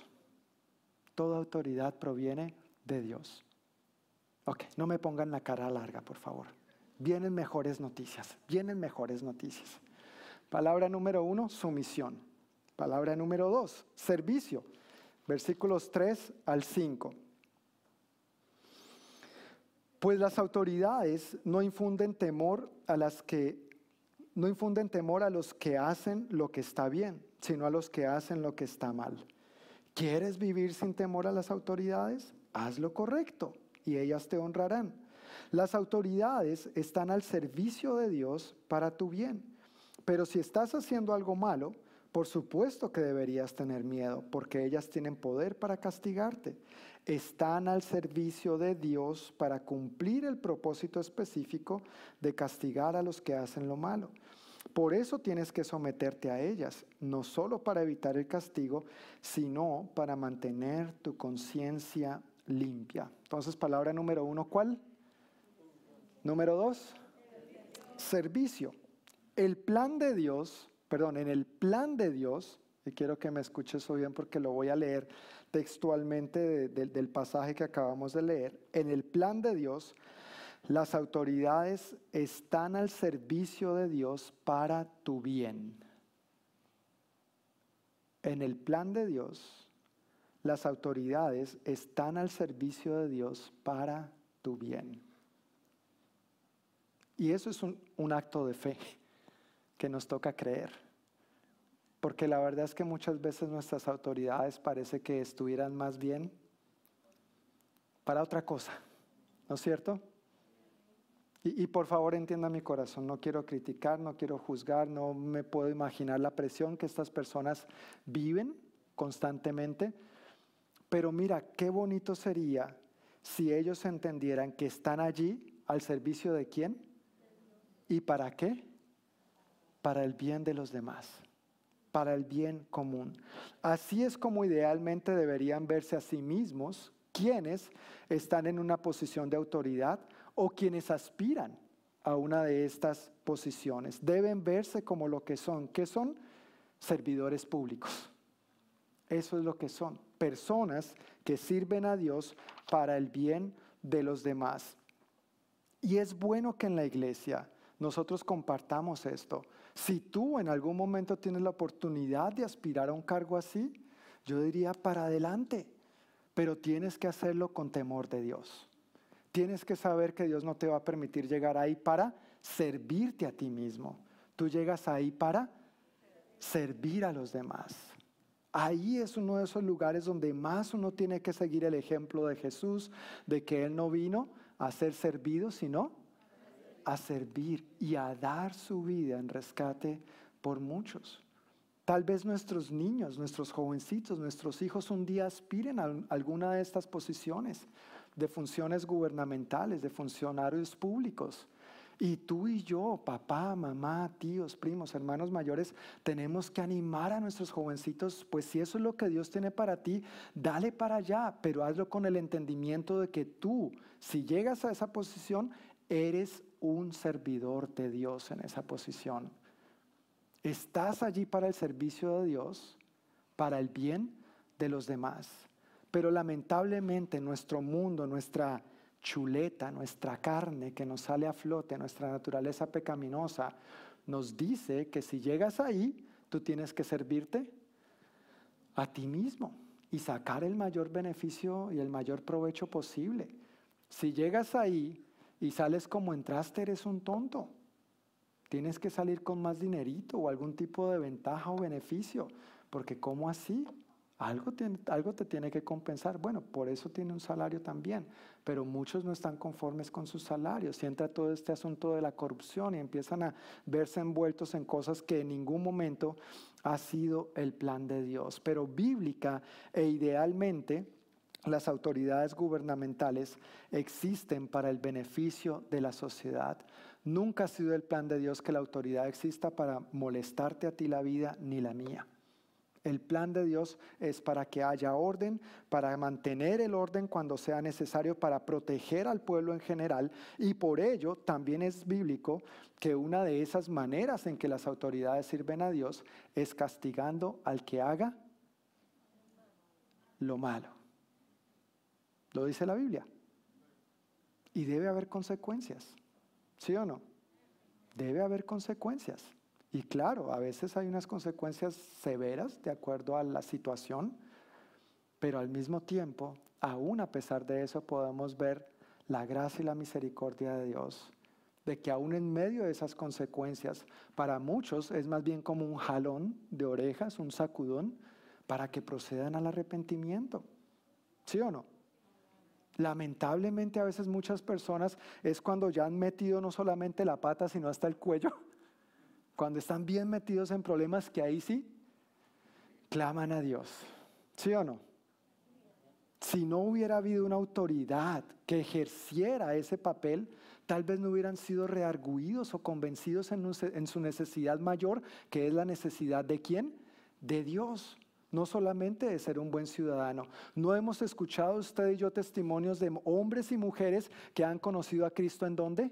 Toda autoridad proviene de Dios. Ok, no me pongan la cara larga, por favor. Vienen mejores noticias, vienen mejores noticias. Palabra número uno, sumisión. Palabra número dos, servicio. Versículos 3 al 5. Pues las autoridades no infunden temor a las que no infunden temor a los que hacen lo que está bien, sino a los que hacen lo que está mal. ¿Quieres vivir sin temor a las autoridades? Haz lo correcto y ellas te honrarán. Las autoridades están al servicio de Dios para tu bien. Pero si estás haciendo algo malo, por supuesto que deberías tener miedo, porque ellas tienen poder para castigarte están al servicio de Dios para cumplir el propósito específico de castigar a los que hacen lo malo. Por eso tienes que someterte a ellas, no solo para evitar el castigo, sino para mantener tu conciencia limpia. Entonces, palabra número uno, ¿cuál? Número dos, servicio. El plan de Dios, perdón, en el plan de Dios, y quiero que me escuches eso bien porque lo voy a leer, textualmente del pasaje que acabamos de leer, en el plan de Dios, las autoridades están al servicio de Dios para tu bien. En el plan de Dios, las autoridades están al servicio de Dios para tu bien. Y eso es un acto de fe que nos toca creer. Porque la verdad es que muchas veces nuestras autoridades parece que estuvieran más bien para otra cosa, ¿no es cierto? Y, y, por favor entienda mi corazón, no quiero criticar, no quiero juzgar, no me puedo imaginar la presión que estas personas viven constantemente, pero mira, qué bonito sería si ellos entendieran que están allí al servicio de quién y para qué, para el bien de los demás para el bien común. Así es como idealmente deberían verse a sí mismos quienes están en una posición de autoridad o quienes aspiran a una de estas posiciones. Deben verse como lo que son, que son servidores públicos. Eso es lo que son, personas que sirven a Dios para el bien de los demás. Y es bueno que en la iglesia nosotros compartamos esto. Si tú en algún momento tienes la oportunidad de aspirar a un cargo así, yo diría para adelante, pero tienes que hacerlo con temor de Dios. Tienes que saber que Dios no te va a permitir llegar ahí para servirte a ti mismo. Tú llegas ahí para servir a los demás. Ahí es uno de esos lugares donde más uno tiene que seguir el ejemplo de Jesús, de que Él no vino a ser servido, sino a servir y a dar su vida en rescate por muchos. Tal vez nuestros niños, nuestros jovencitos, nuestros hijos un día aspiren a alguna de estas posiciones de funciones gubernamentales, de funcionarios públicos. Y tú y yo, papá, mamá, tíos, primos, hermanos mayores, tenemos que animar a nuestros jovencitos, pues si eso es lo que Dios tiene para ti, dale para allá, pero hazlo con el entendimiento de que tú, si llegas a esa posición, eres un servidor de Dios en esa posición. Estás allí para el servicio de Dios, para el bien de los demás. Pero lamentablemente nuestro mundo, nuestra chuleta, nuestra carne que nos sale a flote, nuestra naturaleza pecaminosa, nos dice que si llegas ahí, tú tienes que servirte a ti mismo y sacar el mayor beneficio y el mayor provecho posible. Si llegas ahí y sales como entraste, eres un tonto. Tienes que salir con más dinerito o algún tipo de ventaja o beneficio, porque ¿cómo así? Algo, algo te tiene que compensar. Bueno, por eso tiene un salario también, pero muchos no están conformes con sus salarios. Y entra todo este asunto de la corrupción y empiezan a verse envueltos en cosas que en ningún momento ha sido el plan de Dios. Pero bíblica e idealmente, las autoridades gubernamentales existen para el beneficio de la sociedad. Nunca ha sido el plan de Dios que la autoridad exista para molestarte a ti la vida ni la mía. El plan de Dios es para que haya orden, para mantener el orden cuando sea necesario, para proteger al pueblo en general. Y por ello también es bíblico que una de esas maneras en que las autoridades sirven a Dios es castigando al que haga lo malo. Lo dice la Biblia. Y debe haber consecuencias. ¿Sí o no? Debe haber consecuencias. Y claro, a veces hay unas consecuencias severas de acuerdo a la situación, pero al mismo tiempo, aún a pesar de eso, podemos ver la gracia y la misericordia de Dios, de que aún en medio de esas consecuencias, para muchos es más bien como un jalón de orejas, un sacudón, para que procedan al arrepentimiento. ¿Sí o no? Lamentablemente a veces muchas personas es cuando ya han metido no solamente la pata, sino hasta el cuello cuando están bien metidos en problemas que ahí sí claman a Dios. ¿Sí o no? Si no hubiera habido una autoridad que ejerciera ese papel, tal vez no hubieran sido rearguidos o convencidos en, en, su necesidad mayor, que es la necesidad de quién? De Dios, no solamente de ser un buen ciudadano. ¿No hemos escuchado usted y yo testimonios de hombres y mujeres que han conocido a Cristo en dónde?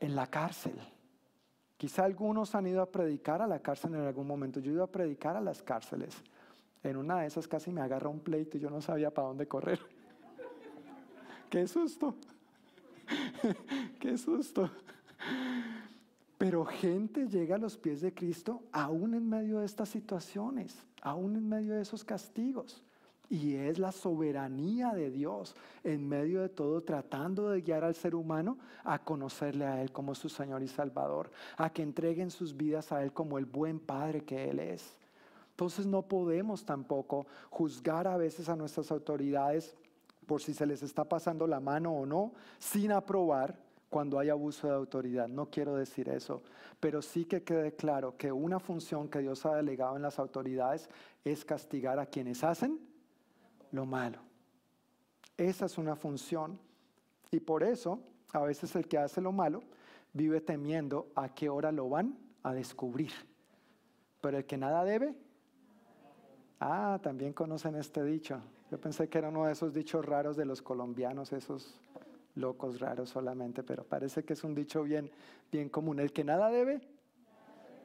En la cárcel. Quizá algunos han ido a predicar a la cárcel en algún momento. Yo he ido a predicar a las cárceles. En una de esas casi me agarra un pleito y yo no sabía para dónde correr. Qué susto. Qué susto. Pero gente llega a los pies de Cristo aún en medio de estas situaciones, aún en medio de esos castigos. Y es la soberanía de Dios en medio de todo tratando de guiar al ser humano a conocerle a Él como su Señor y Salvador, a que entreguen sus vidas a Él como el buen Padre que Él es. Entonces no podemos tampoco juzgar a veces a nuestras autoridades por si se les está pasando la mano o no, sin aprobar cuando hay abuso de autoridad. No quiero decir eso, pero sí que quede claro que una función que Dios ha delegado en las autoridades es castigar a quienes hacen lo malo. Esa es una función. Y por eso, a veces el que hace lo malo vive temiendo a qué hora lo van a descubrir. Pero el que nada debe, ah, también conocen este dicho. Yo pensé que era uno de esos dichos raros de los colombianos, esos locos raros solamente, pero parece que es un dicho bien, bien común. El que nada debe,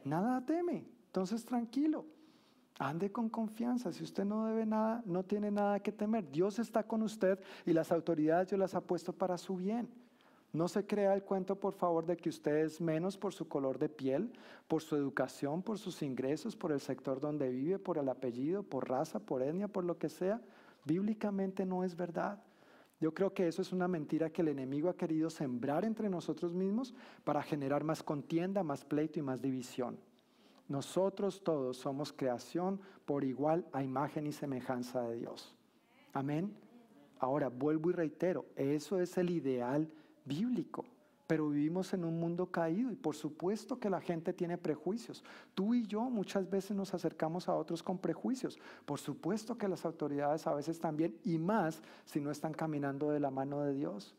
nada teme. Entonces tranquilo. Ande con confianza. Si usted no debe nada, no tiene nada que temer. Dios está con usted y las autoridades yo las ha puesto para su bien. No se crea el cuento, por favor, de que usted es menos por su color de piel, por su educación, por sus ingresos, por el sector donde vive, por el apellido, por raza, por etnia, por lo que sea. Bíblicamente no es verdad. Yo creo que eso es una mentira que el enemigo ha querido sembrar entre nosotros mismos para generar más contienda, más pleito y más división. Nosotros todos somos creación por igual a imagen y semejanza de Dios. Amén. Ahora, vuelvo y reitero, eso es el ideal bíblico, pero vivimos en un mundo caído y por supuesto que la gente tiene prejuicios. Tú y yo muchas veces nos acercamos a otros con prejuicios. Por supuesto que las autoridades a veces también, y más si no están caminando de la mano de Dios.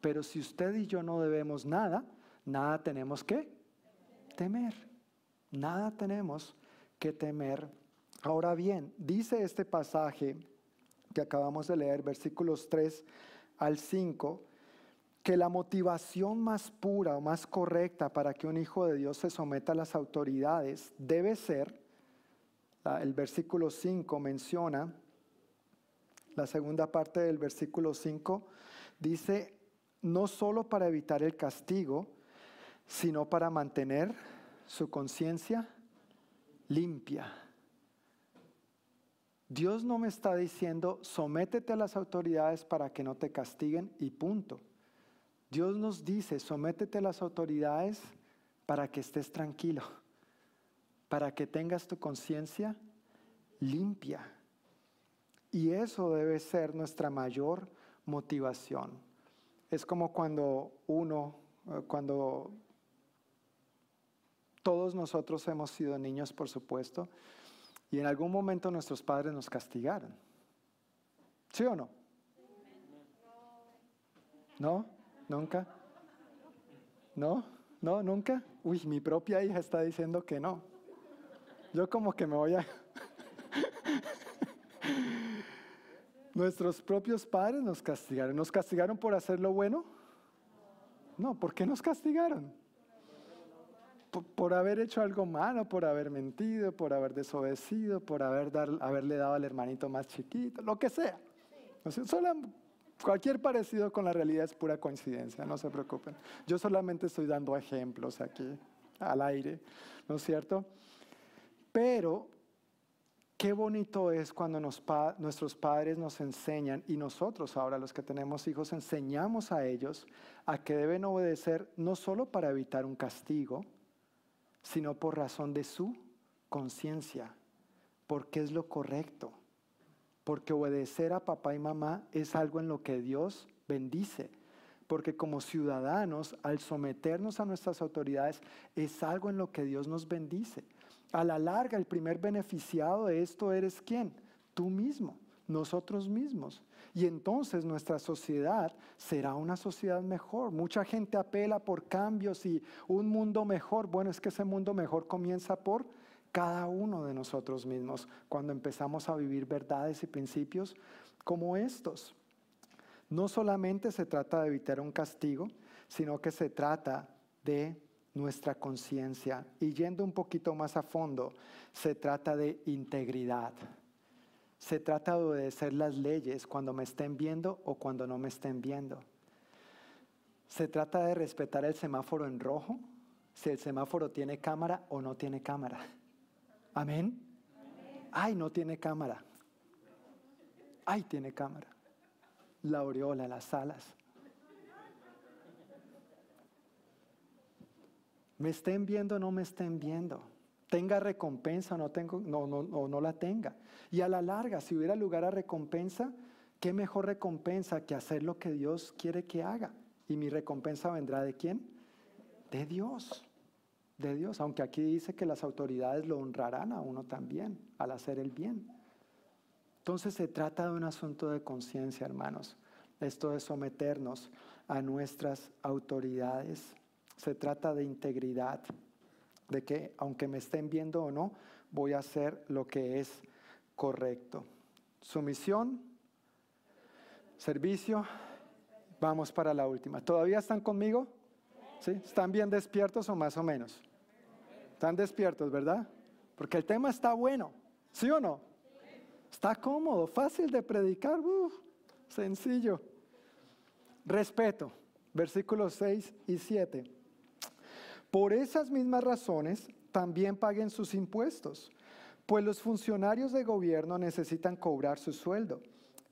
Pero si usted y yo no debemos nada, nada tenemos que temer. Nada tenemos que temer. Ahora bien, dice este pasaje que acabamos de leer, versículos 3 al 5, que la motivación más pura o más correcta para que un hijo de Dios se someta a las autoridades debe ser, el versículo 5 menciona, la segunda parte del versículo 5 dice, no solo para evitar el castigo, sino para mantener su conciencia limpia. Dios no me está diciendo, sométete a las autoridades para que no te castiguen y punto. Dios nos dice, sométete a las autoridades para que estés tranquilo, para que tengas tu conciencia limpia. Y eso debe ser nuestra mayor motivación. Es como cuando uno, eh, cuando todos nosotros hemos sido niños, por supuesto, y en algún momento nuestros padres nos castigaron. ¿Sí o no? ¿No? ¿Nunca? ¿No? ¿No? ¿Nunca? Uy, mi propia hija está diciendo que no. Yo como que me voy a... Nuestros propios padres nos castigaron. ¿Nos castigaron por hacer lo bueno? No, ¿por qué nos castigaron? Por, haber hecho algo malo, por haber mentido, por haber desobedecido, por haber haberle dado al hermanito más chiquito, lo que sea. solo, cualquier parecido con la realidad es pura coincidencia, no se preocupen. Yo solamente estoy dando ejemplos aquí, al aire, ¿no es cierto? Pero Qué bonito es cuando nuestros padres nos enseñan y nosotros ahora los que tenemos hijos enseñamos a ellos a que deben obedecer no solo para evitar un castigo, sino por razón de su conciencia, porque es lo correcto, porque obedecer a papá y mamá es algo en lo que Dios bendice, porque como ciudadanos al someternos a nuestras autoridades es algo en lo que Dios nos bendice. A la larga, el primer beneficiado de esto eres quién? Tú mismo, nosotros mismos. Y entonces nuestra sociedad será una sociedad mejor. Mucha gente apela por cambios y un mundo mejor. Bueno, es que ese mundo mejor comienza por cada uno de nosotros mismos cuando empezamos a vivir verdades y principios como estos. No solamente se trata de evitar un castigo, sino que se trata de nuestra conciencia. Y yendo un poquito más a fondo, se trata de integridad. Se trata de obedecer las leyes cuando me estén viendo o cuando no me estén viendo. Se trata de respetar el semáforo en rojo, si el semáforo tiene cámara o no tiene cámara. Amén. Ay, no tiene cámara. Ay, tiene cámara. La aureola, las alas. Me estén viendo o no me estén viendo. Tenga recompensa o no, tengo, no, no, no la tenga. Y a la larga, si hubiera lugar a recompensa, ¿qué mejor recompensa que hacer lo que Dios quiere que haga? Y mi recompensa vendrá de quién? De Dios. De Dios. Aunque aquí dice que las autoridades lo honrarán a uno también al hacer el bien. Entonces se trata de un asunto de conciencia, hermanos. Esto de someternos a nuestras autoridades se trata de integridad, de que aunque me estén viendo o no, voy a hacer lo que es correcto. Sumisión, servicio, vamos para la última. ¿Todavía están conmigo? ¿Sí? ¿Están bien despiertos o más o menos? Están despiertos, ¿verdad? Porque el tema está bueno, ¿sí o no? Está cómodo, fácil de predicar, sencillo. Respeto, versículos 6 y 7. Por esas mismas razones, también paguen sus impuestos, pues los funcionarios de gobierno necesitan cobrar su sueldo.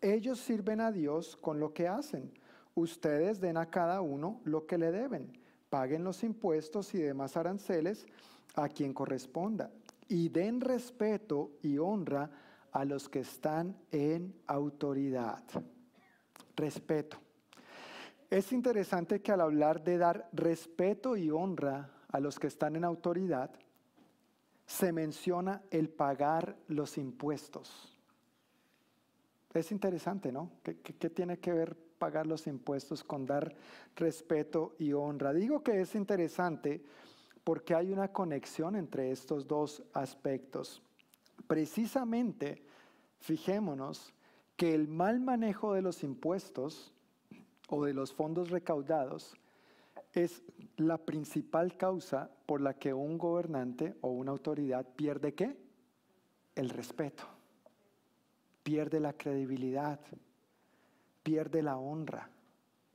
Ellos sirven a Dios con lo que hacen. Ustedes den a cada uno lo que le deben. Paguen los impuestos y demás aranceles a quien corresponda. Y den respeto y honra a los que están en autoridad. Respeto. Es interesante que al hablar de dar respeto y honra a los que están en autoridad, se menciona el pagar los impuestos. Es interesante, ¿no? ¿Qué, tiene que ver pagar los impuestos con dar respeto y honra? Digo que es interesante porque hay una conexión entre estos dos aspectos. Precisamente, fijémonos que el mal manejo de los impuestos o de los fondos recaudados es la principal causa por la que un gobernante o una autoridad pierde qué? El respeto, pierde la credibilidad, pierde la honra.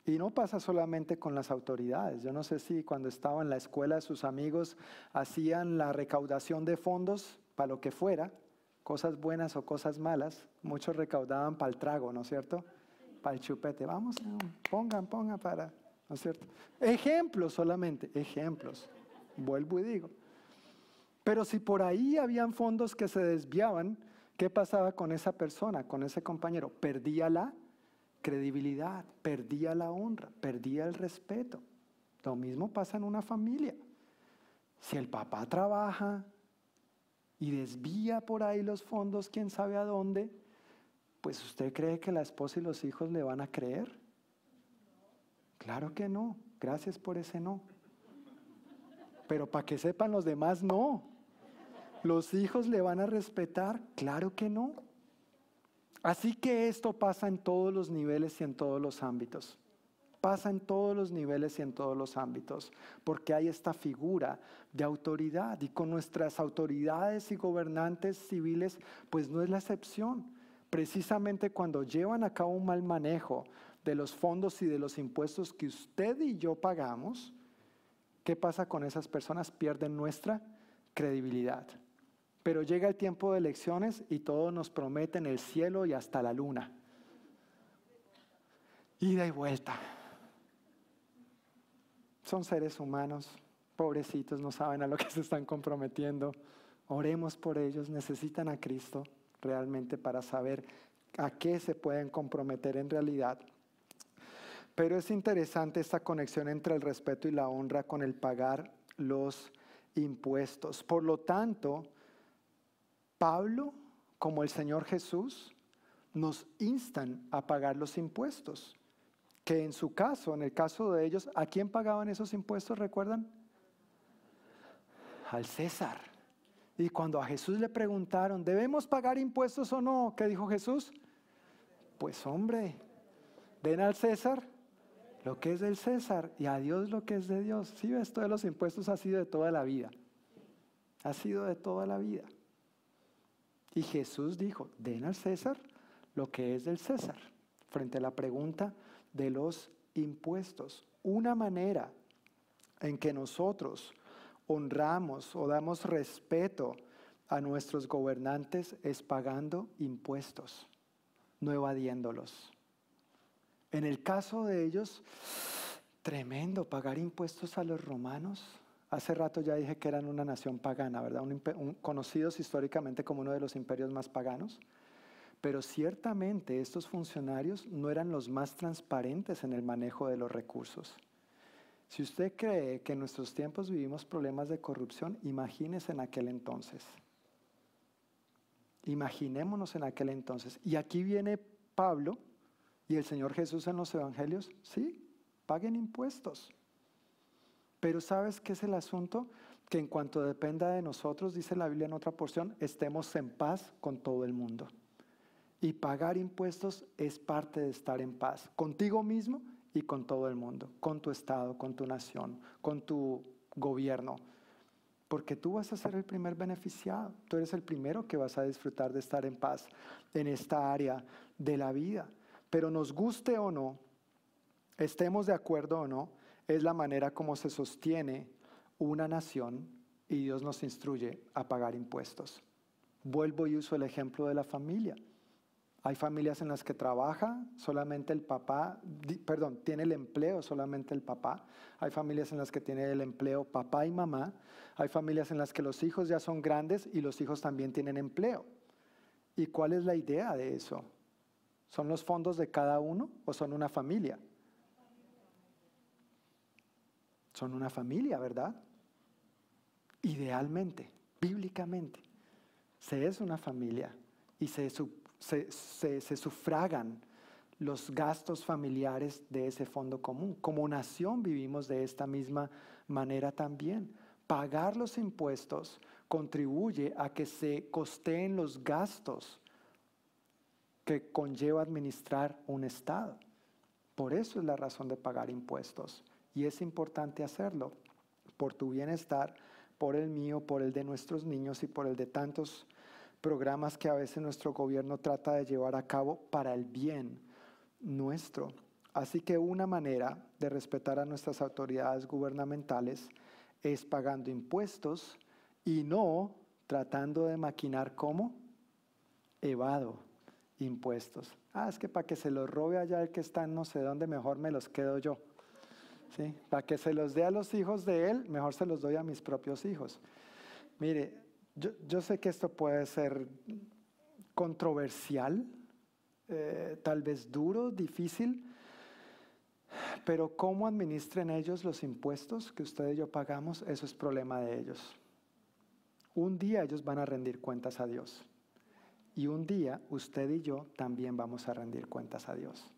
Y no pasa solamente con las autoridades. Yo no sé si cuando estaba en la escuela sus amigos hacían la recaudación de fondos para lo que fuera, cosas buenas o cosas malas. Muchos recaudaban para el trago, ¿no es cierto? Para el chupete. Vamos, pongan, pongan para ¿no es cierto? Ejemplos solamente, ejemplos. Vuelvo y digo. Pero si por ahí habían fondos que se desviaban, ¿qué pasaba con esa persona, con ese compañero? Perdía la credibilidad, perdía la honra, perdía el respeto. Lo mismo pasa en una familia. Si el papá trabaja y desvía por ahí los fondos, quién sabe a dónde, pues usted cree que la esposa y los hijos le van a creer. Claro que no. Gracias por ese no. Pero para que sepan los demás, no. ¿Los hijos le van a respetar? Claro que no. Así que esto pasa en todos los niveles y en todos los ámbitos. Pasa en todos los niveles y en todos los ámbitos, porque hay esta figura de autoridad y con nuestras autoridades y gobernantes civiles, pues no es la excepción. Precisamente cuando llevan a cabo un mal manejo de los fondos y de los impuestos que usted y yo pagamos, ¿qué pasa con esas personas? Pierden nuestra credibilidad. Pero llega el tiempo de elecciones y todos nos prometen el cielo y hasta la luna. Ida y vuelta. Son seres humanos, pobrecitos, no saben a lo que se están comprometiendo. Oremos por ellos, necesitan a Cristo realmente para saber a qué se pueden comprometer en realidad. Pero es interesante esta conexión entre el respeto y la honra con el pagar los impuestos. Por lo tanto, Pablo, como el Señor Jesús, nos instan a pagar los impuestos. Que en su caso, en el caso de ellos, ¿a quién pagaban esos impuestos, recuerdan? Al César. Y cuando a Jesús le preguntaron, ¿debemos pagar impuestos o no? ¿Qué dijo Jesús? Pues hombre, den al César lo que es del César y a Dios lo que es de Dios. Si esto de los impuestos ha sido de toda la vida. Ha sido de toda la vida. Y Jesús dijo, den al César lo que es del César, frente a la pregunta de los impuestos. Una manera en que nosotros honramos o damos respeto a nuestros gobernantes es pagando impuestos, no evadiéndolos. En el caso de ellos, tremendo, pagar impuestos a los romanos. Hace rato ya dije que eran una nación pagana, ¿verdad? conocidos históricamente como uno de los imperios más paganos. Pero ciertamente estos funcionarios no eran los más transparentes en el manejo de los recursos. Si usted cree que en nuestros tiempos vivimos problemas de corrupción, imagínese en aquel entonces. Imaginémonos en aquel entonces. Y aquí viene Pablo y el Señor Jesús en los evangelios, sí, paguen impuestos. Pero ¿sabes qué es el asunto? Que en cuanto dependa de nosotros, dice la Biblia en otra porción, estemos en paz con todo el mundo. Y pagar impuestos es parte de estar en paz, contigo mismo y con todo el mundo, con tu estado, con tu nación, con tu gobierno. Porque tú vas a ser el primer beneficiado, tú eres el primero que vas a disfrutar de estar en paz en esta área de la vida. Pero nos guste o no, estemos de acuerdo o no, es la manera como se sostiene una nación y Dios nos instruye a pagar impuestos. Vuelvo y uso el ejemplo de la familia. Hay familias en las que trabaja solamente el papá, perdón, tiene el empleo solamente el papá. Hay familias en las que tiene el empleo papá y mamá. Hay familias en las que los hijos ya son grandes y los hijos también tienen empleo. ¿Y cuál es la idea de eso? ¿Son los fondos de cada uno o son una familia? Son una familia, ¿verdad? Idealmente, bíblicamente, se es una familia y se, se, sufragan los gastos familiares de ese fondo común. Como nación vivimos de esta misma manera también. Pagar los impuestos contribuye a que se costeen los gastos que conlleva administrar un Estado. Por eso es la razón de pagar impuestos. Y es importante hacerlo por tu bienestar, por el mío, por el de nuestros niños y por el de tantos programas que a veces nuestro gobierno trata de llevar a cabo para el bien nuestro. Así que una manera de respetar a nuestras autoridades gubernamentales es pagando impuestos y no tratando de maquinar cómo evado impuestos. Ah, es que para que se los robe allá el que está en no sé dónde, mejor me los quedo yo. ¿Sí? Para que se los dé a los hijos de él, mejor se los doy a mis propios hijos. Mire, yo, yo sé que esto puede ser controversial, eh, tal vez duro, difícil, pero cómo administren ellos los impuestos que usted y yo pagamos, eso es problema de ellos. Un día ellos van a rendir cuentas a Dios. Y un día usted y yo también vamos a rendir cuentas a Dios.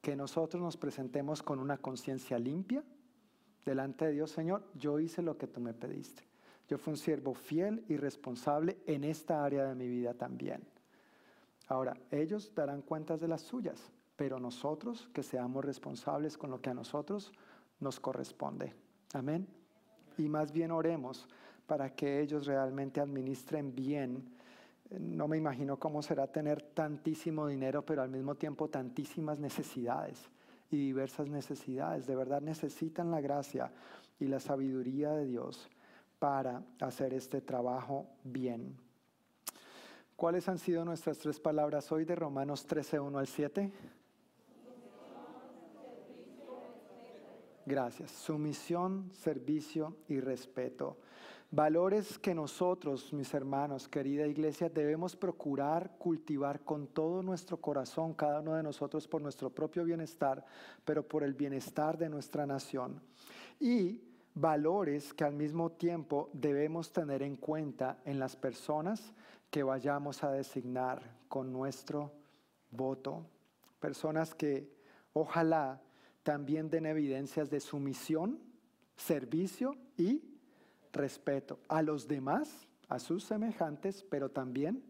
Que nosotros nos presentemos con una conciencia limpia delante de Dios, Señor, yo hice lo que tú me pediste. Yo fui un siervo fiel y responsable en esta área de mi vida también. Ahora, ellos darán cuentas de las suyas, pero nosotros que seamos responsables con lo que a nosotros nos corresponde. Amén. Y más bien oremos para que ellos realmente administren bien no me imagino cómo será tener tantísimo dinero, pero al mismo tiempo tantísimas necesidades y diversas necesidades. De verdad necesitan la gracia y la sabiduría de Dios para hacer este trabajo bien. ¿Cuáles han sido nuestras tres palabras hoy de Romanos 13, 1 al 7? Gracias. Sumisión, servicio y respeto. Valores que nosotros, mis hermanos, querida iglesia, debemos procurar cultivar con todo nuestro corazón, cada uno de nosotros por nuestro propio bienestar, pero por el bienestar de nuestra nación. Y valores que al mismo tiempo debemos tener en cuenta en las personas que vayamos a designar con nuestro voto. Personas que ojalá también den evidencias de sumisión, servicio y respeto a los demás, a sus semejantes, pero también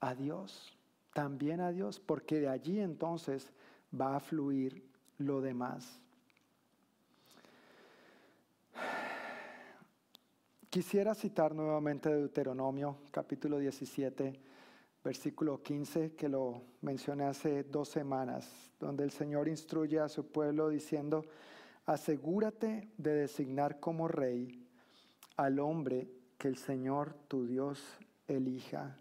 a Dios, también a Dios, porque de allí entonces va a fluir lo demás. Quisiera citar nuevamente Deuteronomio capítulo 17, versículo 15, que lo mencioné hace dos semanas, donde el Señor instruye a su pueblo diciendo, asegúrate de designar como rey al hombre que el Señor tu Dios elija.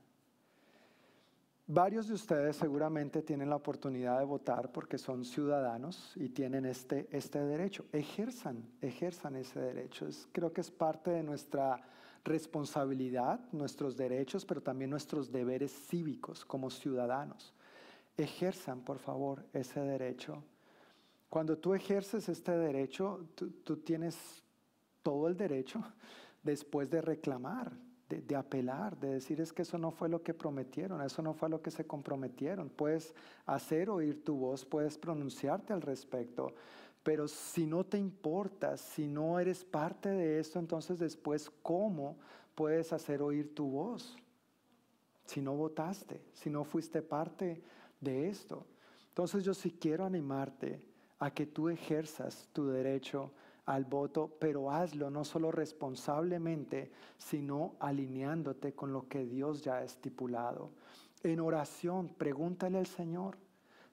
Varios de ustedes seguramente tienen la oportunidad de votar porque son ciudadanos y tienen este, este derecho. Ejerzan, ejerzan ese derecho. creo que es parte de nuestra responsabilidad, nuestros derechos, pero también nuestros deberes cívicos como ciudadanos. Ejerzan, por favor, ese derecho. Cuando tú ejerces este derecho, tú tienes todo el derecho después de reclamar, de, apelar, de decir es que eso no fue lo que prometieron, eso no fue lo que se comprometieron. Puedes hacer oír tu voz, puedes pronunciarte al respecto, pero si no te importa, si no eres parte de esto, entonces después, ¿cómo puedes hacer oír tu voz? Si no votaste, si no fuiste parte de esto. Entonces yo sí quiero animarte a que tú ejerzas tu derecho al voto, pero hazlo no solo responsablemente, sino alineándote con lo que Dios ya ha estipulado. En oración, pregúntale al Señor,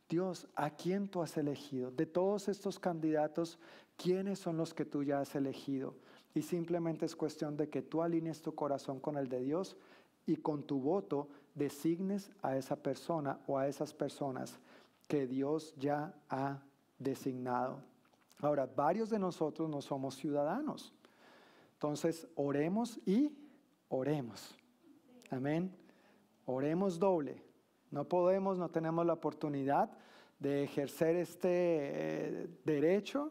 Dios, ¿a quién tú has elegido? De todos estos candidatos, ¿quiénes son los que tú ya has elegido? Y simplemente es cuestión de que tú alinees tu corazón con el de Dios y con tu voto designes a esa persona o a esas personas que Dios ya ha designado. Ahora, varios de nosotros no somos ciudadanos. Entonces, oremos y oremos. Amén. Oremos doble. No podemos, no tenemos la oportunidad de ejercer este eh, derecho,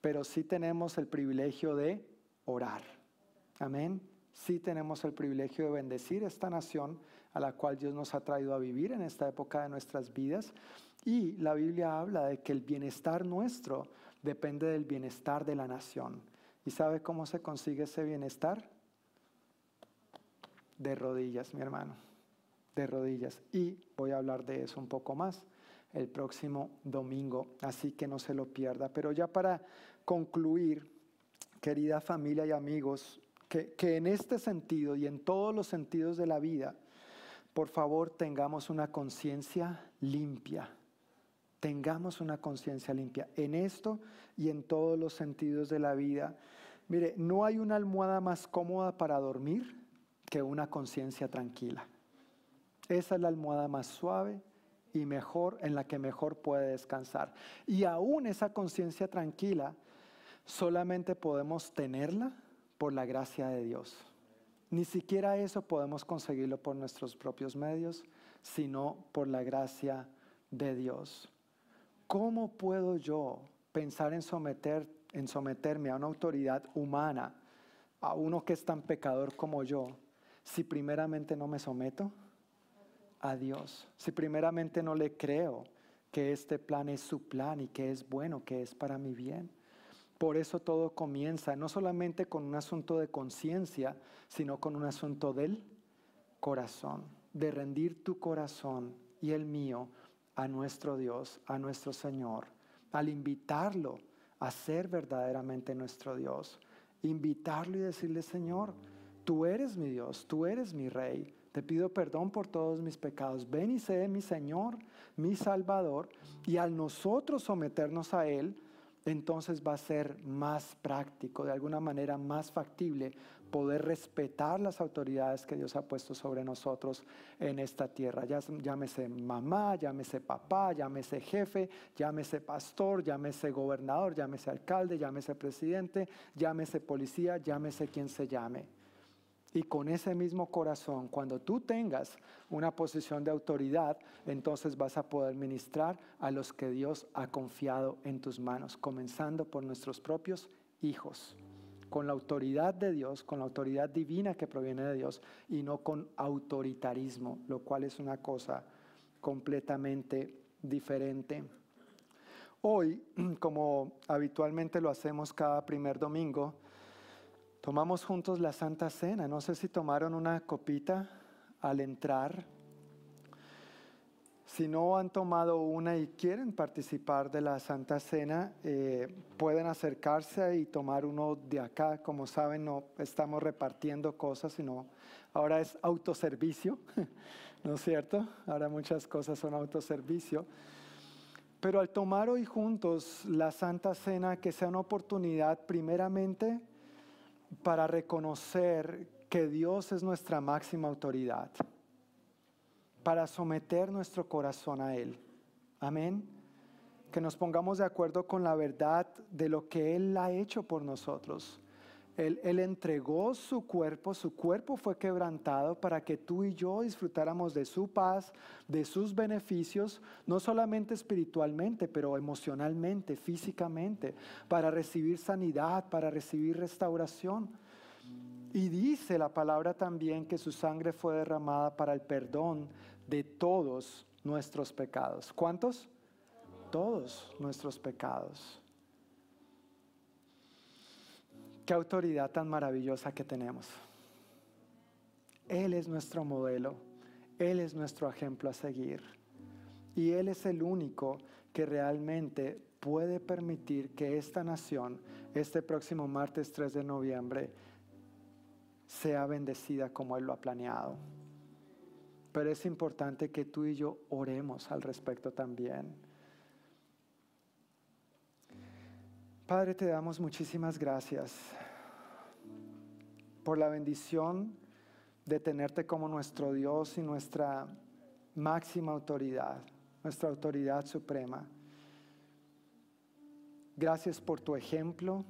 pero sí tenemos el privilegio de orar. Amén. Sí tenemos el privilegio de bendecir esta nación a la cual Dios nos ha traído a vivir en esta época de nuestras vidas. Y la Biblia habla de que el bienestar nuestro depende del bienestar de la nación. ¿Y sabe cómo se consigue ese bienestar? De rodillas, mi hermano, de rodillas. Y voy a hablar de eso un poco más el próximo domingo, así que no se lo pierda. Pero ya para concluir, querida familia y amigos, que, que en este sentido y en todos los sentidos de la vida, por favor tengamos una conciencia limpia. Tengamos una conciencia limpia en esto y en todos los sentidos de la vida. Mire, no hay una almohada más cómoda para dormir que una conciencia tranquila. Esa es la almohada más suave y mejor en la que mejor puede descansar. Y aún esa conciencia tranquila solamente podemos tenerla por la gracia de Dios. Ni siquiera eso podemos conseguirlo por nuestros propios medios, sino por la gracia de Dios. ¿Cómo puedo yo pensar en, someter, en someterme a una autoridad humana, a uno que es tan pecador como yo, si primeramente no me someto a Dios? Si primeramente no le creo que este plan es su plan y que es bueno, que es para mi bien. Por eso todo comienza no solamente con un asunto de conciencia, sino con un asunto del corazón, de rendir tu corazón y el mío a nuestro Dios, a nuestro Señor, al invitarlo a ser verdaderamente nuestro Dios, invitarlo y decirle, Señor, tú eres mi Dios, tú eres mi Rey, te pido perdón por todos mis pecados, ven y sé mi Señor, mi Salvador, y al nosotros someternos a Él, entonces va a ser más práctico, de alguna manera más factible poder respetar las autoridades que Dios ha puesto sobre nosotros en esta tierra. Llámese mamá, llámese papá, llámese jefe, llámese pastor, llámese gobernador, llámese alcalde, llámese presidente, llámese policía, llámese quien se llame. Y con ese mismo corazón, cuando tú tengas una posición de autoridad, entonces vas a poder ministrar a los que Dios ha confiado en tus manos, comenzando por nuestros propios hijos, con la autoridad de Dios, con la autoridad divina que proviene de Dios y no con autoritarismo, lo cual es una cosa completamente diferente. Hoy, como habitualmente lo hacemos cada primer domingo, Tomamos juntos la Santa Cena. No sé si tomaron una copita al entrar. Si no han tomado una y quieren participar de la Santa Cena, eh, pueden acercarse y tomar uno de acá. Como saben, no estamos repartiendo cosas, sino ahora es autoservicio, ¿no es cierto? Ahora muchas cosas son autoservicio. Pero al tomar hoy juntos la Santa Cena, que sea una oportunidad primeramente para reconocer que Dios es nuestra máxima autoridad, para someter nuestro corazón a Él. Amén. Que nos pongamos de acuerdo con la verdad de lo que Él ha hecho por nosotros él, entregó su cuerpo, su cuerpo fue quebrantado para que tú y yo disfrutáramos de su paz, de sus beneficios, no solamente espiritualmente, pero emocionalmente, físicamente, para recibir sanidad, para recibir restauración. Y dice la palabra también que su sangre fue derramada para el perdón de todos nuestros pecados. ¿Cuántos? Todos nuestros pecados. Qué autoridad tan maravillosa que tenemos. Él es nuestro modelo, Él es nuestro ejemplo a seguir. Y Él es el único que realmente puede permitir que esta nación, este próximo martes 3 de noviembre, sea bendecida como Él lo ha planeado. Pero es importante que tú y yo oremos al respecto también. Padre, te damos muchísimas gracias por la bendición de tenerte como nuestro Dios y nuestra máxima autoridad, nuestra autoridad suprema. Gracias por tu ejemplo.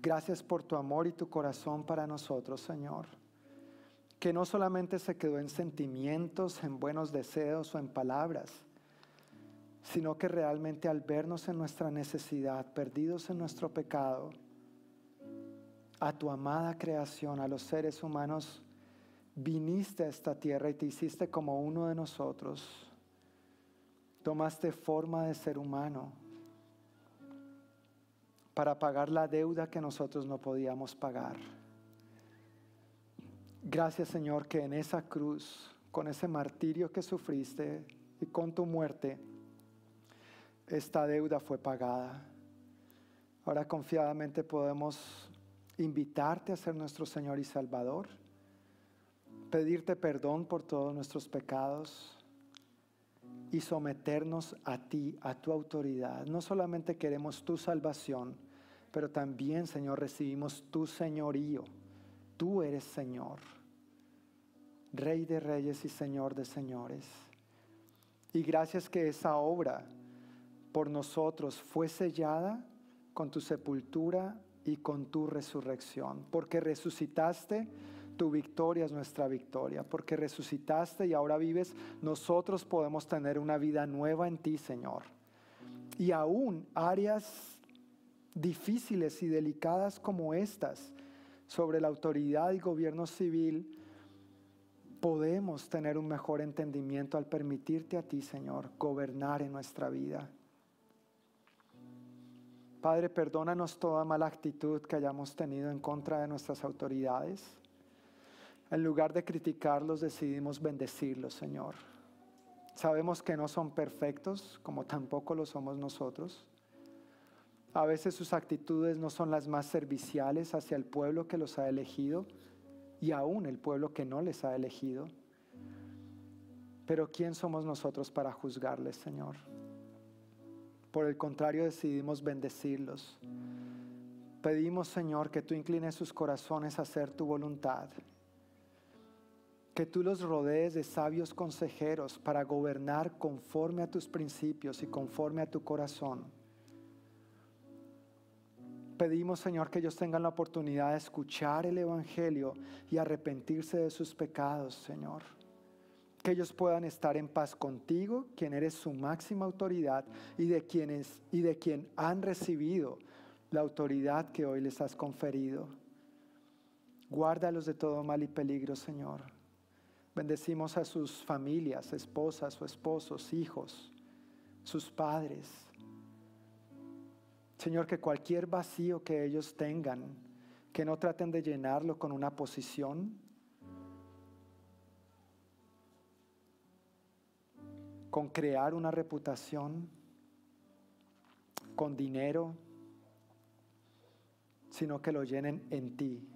Gracias por tu amor y tu corazón para nosotros, Señor. Que no solamente se quedó en sentimientos, en buenos deseos o en palabras, sino que realmente al vernos en nuestra necesidad, perdidos en nuestro pecado, a tu amada creación, a los seres humanos viniste a esta tierra y te hiciste como uno de nosotros. Tomaste forma de ser humano para pagar la deuda que nosotros no podíamos pagar. Gracias Señor que en esa cruz, con ese martirio que sufriste y con tu muerte, esta deuda fue pagada. Ahora confiadamente podemos invitarte a ser nuestro Señor y Salvador, pedirte perdón por todos nuestros pecados y someternos a ti, a tu autoridad. No solamente queremos tu salvación, pero también, Señor, recibimos tu señorío. Tú eres Señor, Rey de reyes y Señor de señores. Y gracias que esa obra por nosotros fue sellada con tu sepultura y con tu resurrección, porque resucitaste, tu victoria es nuestra victoria, porque resucitaste y ahora vives, nosotros podemos tener una vida nueva en ti, Señor. Y aún áreas difíciles y delicadas como estas, sobre la autoridad y gobierno civil, podemos tener un mejor entendimiento al permitirte a ti, Señor, gobernar en nuestra vida. Padre, perdónanos toda mala actitud que hayamos tenido en contra de nuestras autoridades. En lugar de criticarlos, decidimos bendecirlos, Señor. Sabemos que no son perfectos, como tampoco lo somos nosotros. A veces sus actitudes no son las más serviciales hacia el pueblo que los ha elegido y aún el pueblo que no les ha elegido. Pero ¿quién somos nosotros para juzgarles, Señor? Por el contrario, decidimos bendecirlos. Pedimos, Señor, que tú inclines sus corazones a hacer tu voluntad. Que tú los rodees de sabios consejeros para gobernar conforme a tus principios y conforme a tu corazón. Pedimos, Señor, que ellos tengan la oportunidad de escuchar el Evangelio y arrepentirse de sus pecados, Señor que ellos puedan estar en paz contigo, quien eres su máxima autoridad y de quienes y de quien han recibido la autoridad que hoy les has conferido. Guárdalos de todo mal y peligro, Señor. Bendecimos a sus familias, esposas o esposos, hijos, sus padres. Señor, que cualquier vacío que ellos tengan, que no traten de llenarlo con una posición, con crear una reputación, con dinero, sino que lo llenen en ti,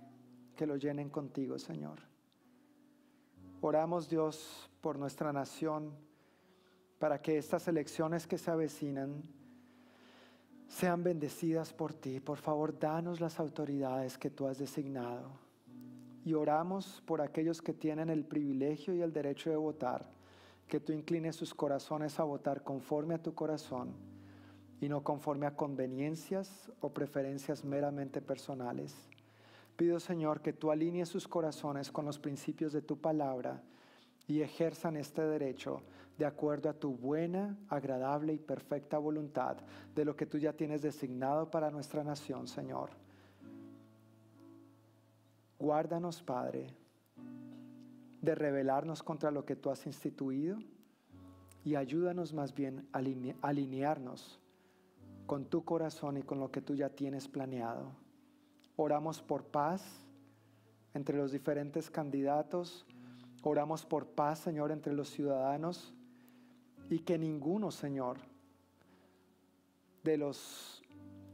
que lo llenen contigo, Señor. Oramos, Dios, por nuestra nación, para que estas elecciones que se avecinan sean bendecidas por ti. Por favor, danos las autoridades que tú has designado. Y oramos por aquellos que tienen el privilegio y el derecho de votar que tú inclines sus corazones a votar conforme a tu corazón y no conforme a conveniencias o preferencias meramente personales. Pido, Señor, que tú alinees sus corazones con los principios de tu palabra y ejerzan este derecho de acuerdo a tu buena, agradable y perfecta voluntad de lo que tú ya tienes designado para nuestra nación, Señor. Guárdanos, Padre, de rebelarnos contra lo que tú has instituido y ayúdanos más bien a alinearnos con tu corazón y con lo que tú ya tienes planeado. Oramos por paz entre los diferentes candidatos, oramos por paz, Señor, entre los ciudadanos y que ninguno, Señor, de los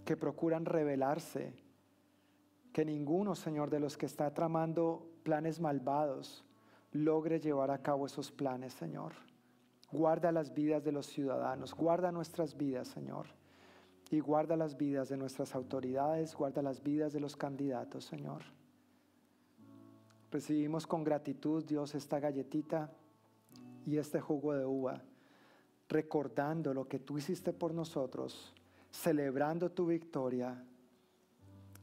que procuran rebelarse, que ninguno, Señor, de los que está tramando planes malvados, logre llevar a cabo esos planes, Señor. Guarda las vidas de los ciudadanos, guarda nuestras vidas, Señor. Y guarda las vidas de nuestras autoridades, guarda las vidas de los candidatos, Señor. Recibimos con gratitud, Dios, esta galletita y este jugo de uva, recordando lo que tú hiciste por nosotros, celebrando tu victoria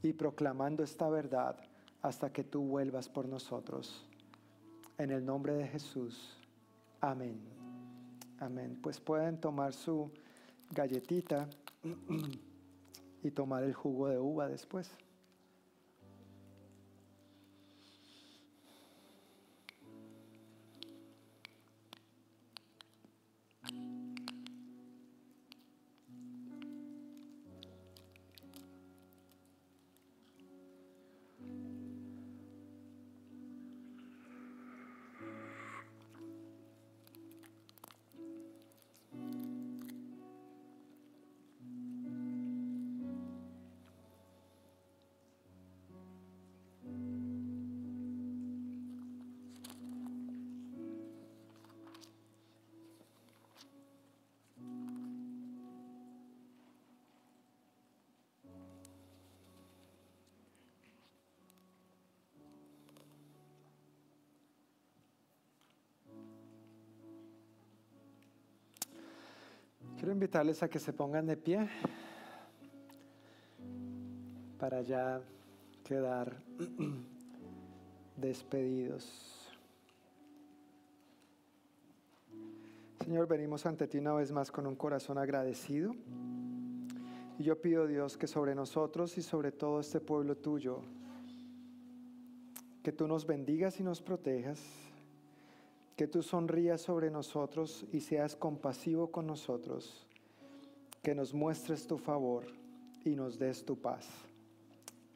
y proclamando esta verdad hasta que tú vuelvas por nosotros. En el nombre de Jesús. Amén. Amén. Pues pueden tomar su galletita y tomar el jugo de uva después. Quiero invitarles a que se pongan de pie para ya quedar despedidos. Señor, venimos ante ti una vez más con un corazón agradecido. Y yo pido, Dios, que sobre nosotros y sobre todo este pueblo tuyo, que tú nos bendigas y nos protejas, que tú sonrías sobre nosotros y seas compasivo con nosotros, que nos muestres tu favor y nos des tu paz.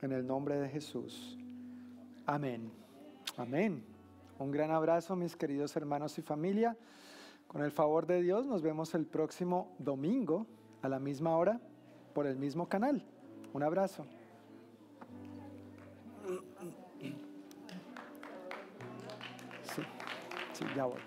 En el nombre de Jesús. Amén. Amén. Un gran abrazo, mis queridos hermanos y familia. Con el favor de Dios, nos vemos el próximo domingo a la misma hora por el mismo canal. Un abrazo. Sí, sí, ya voy.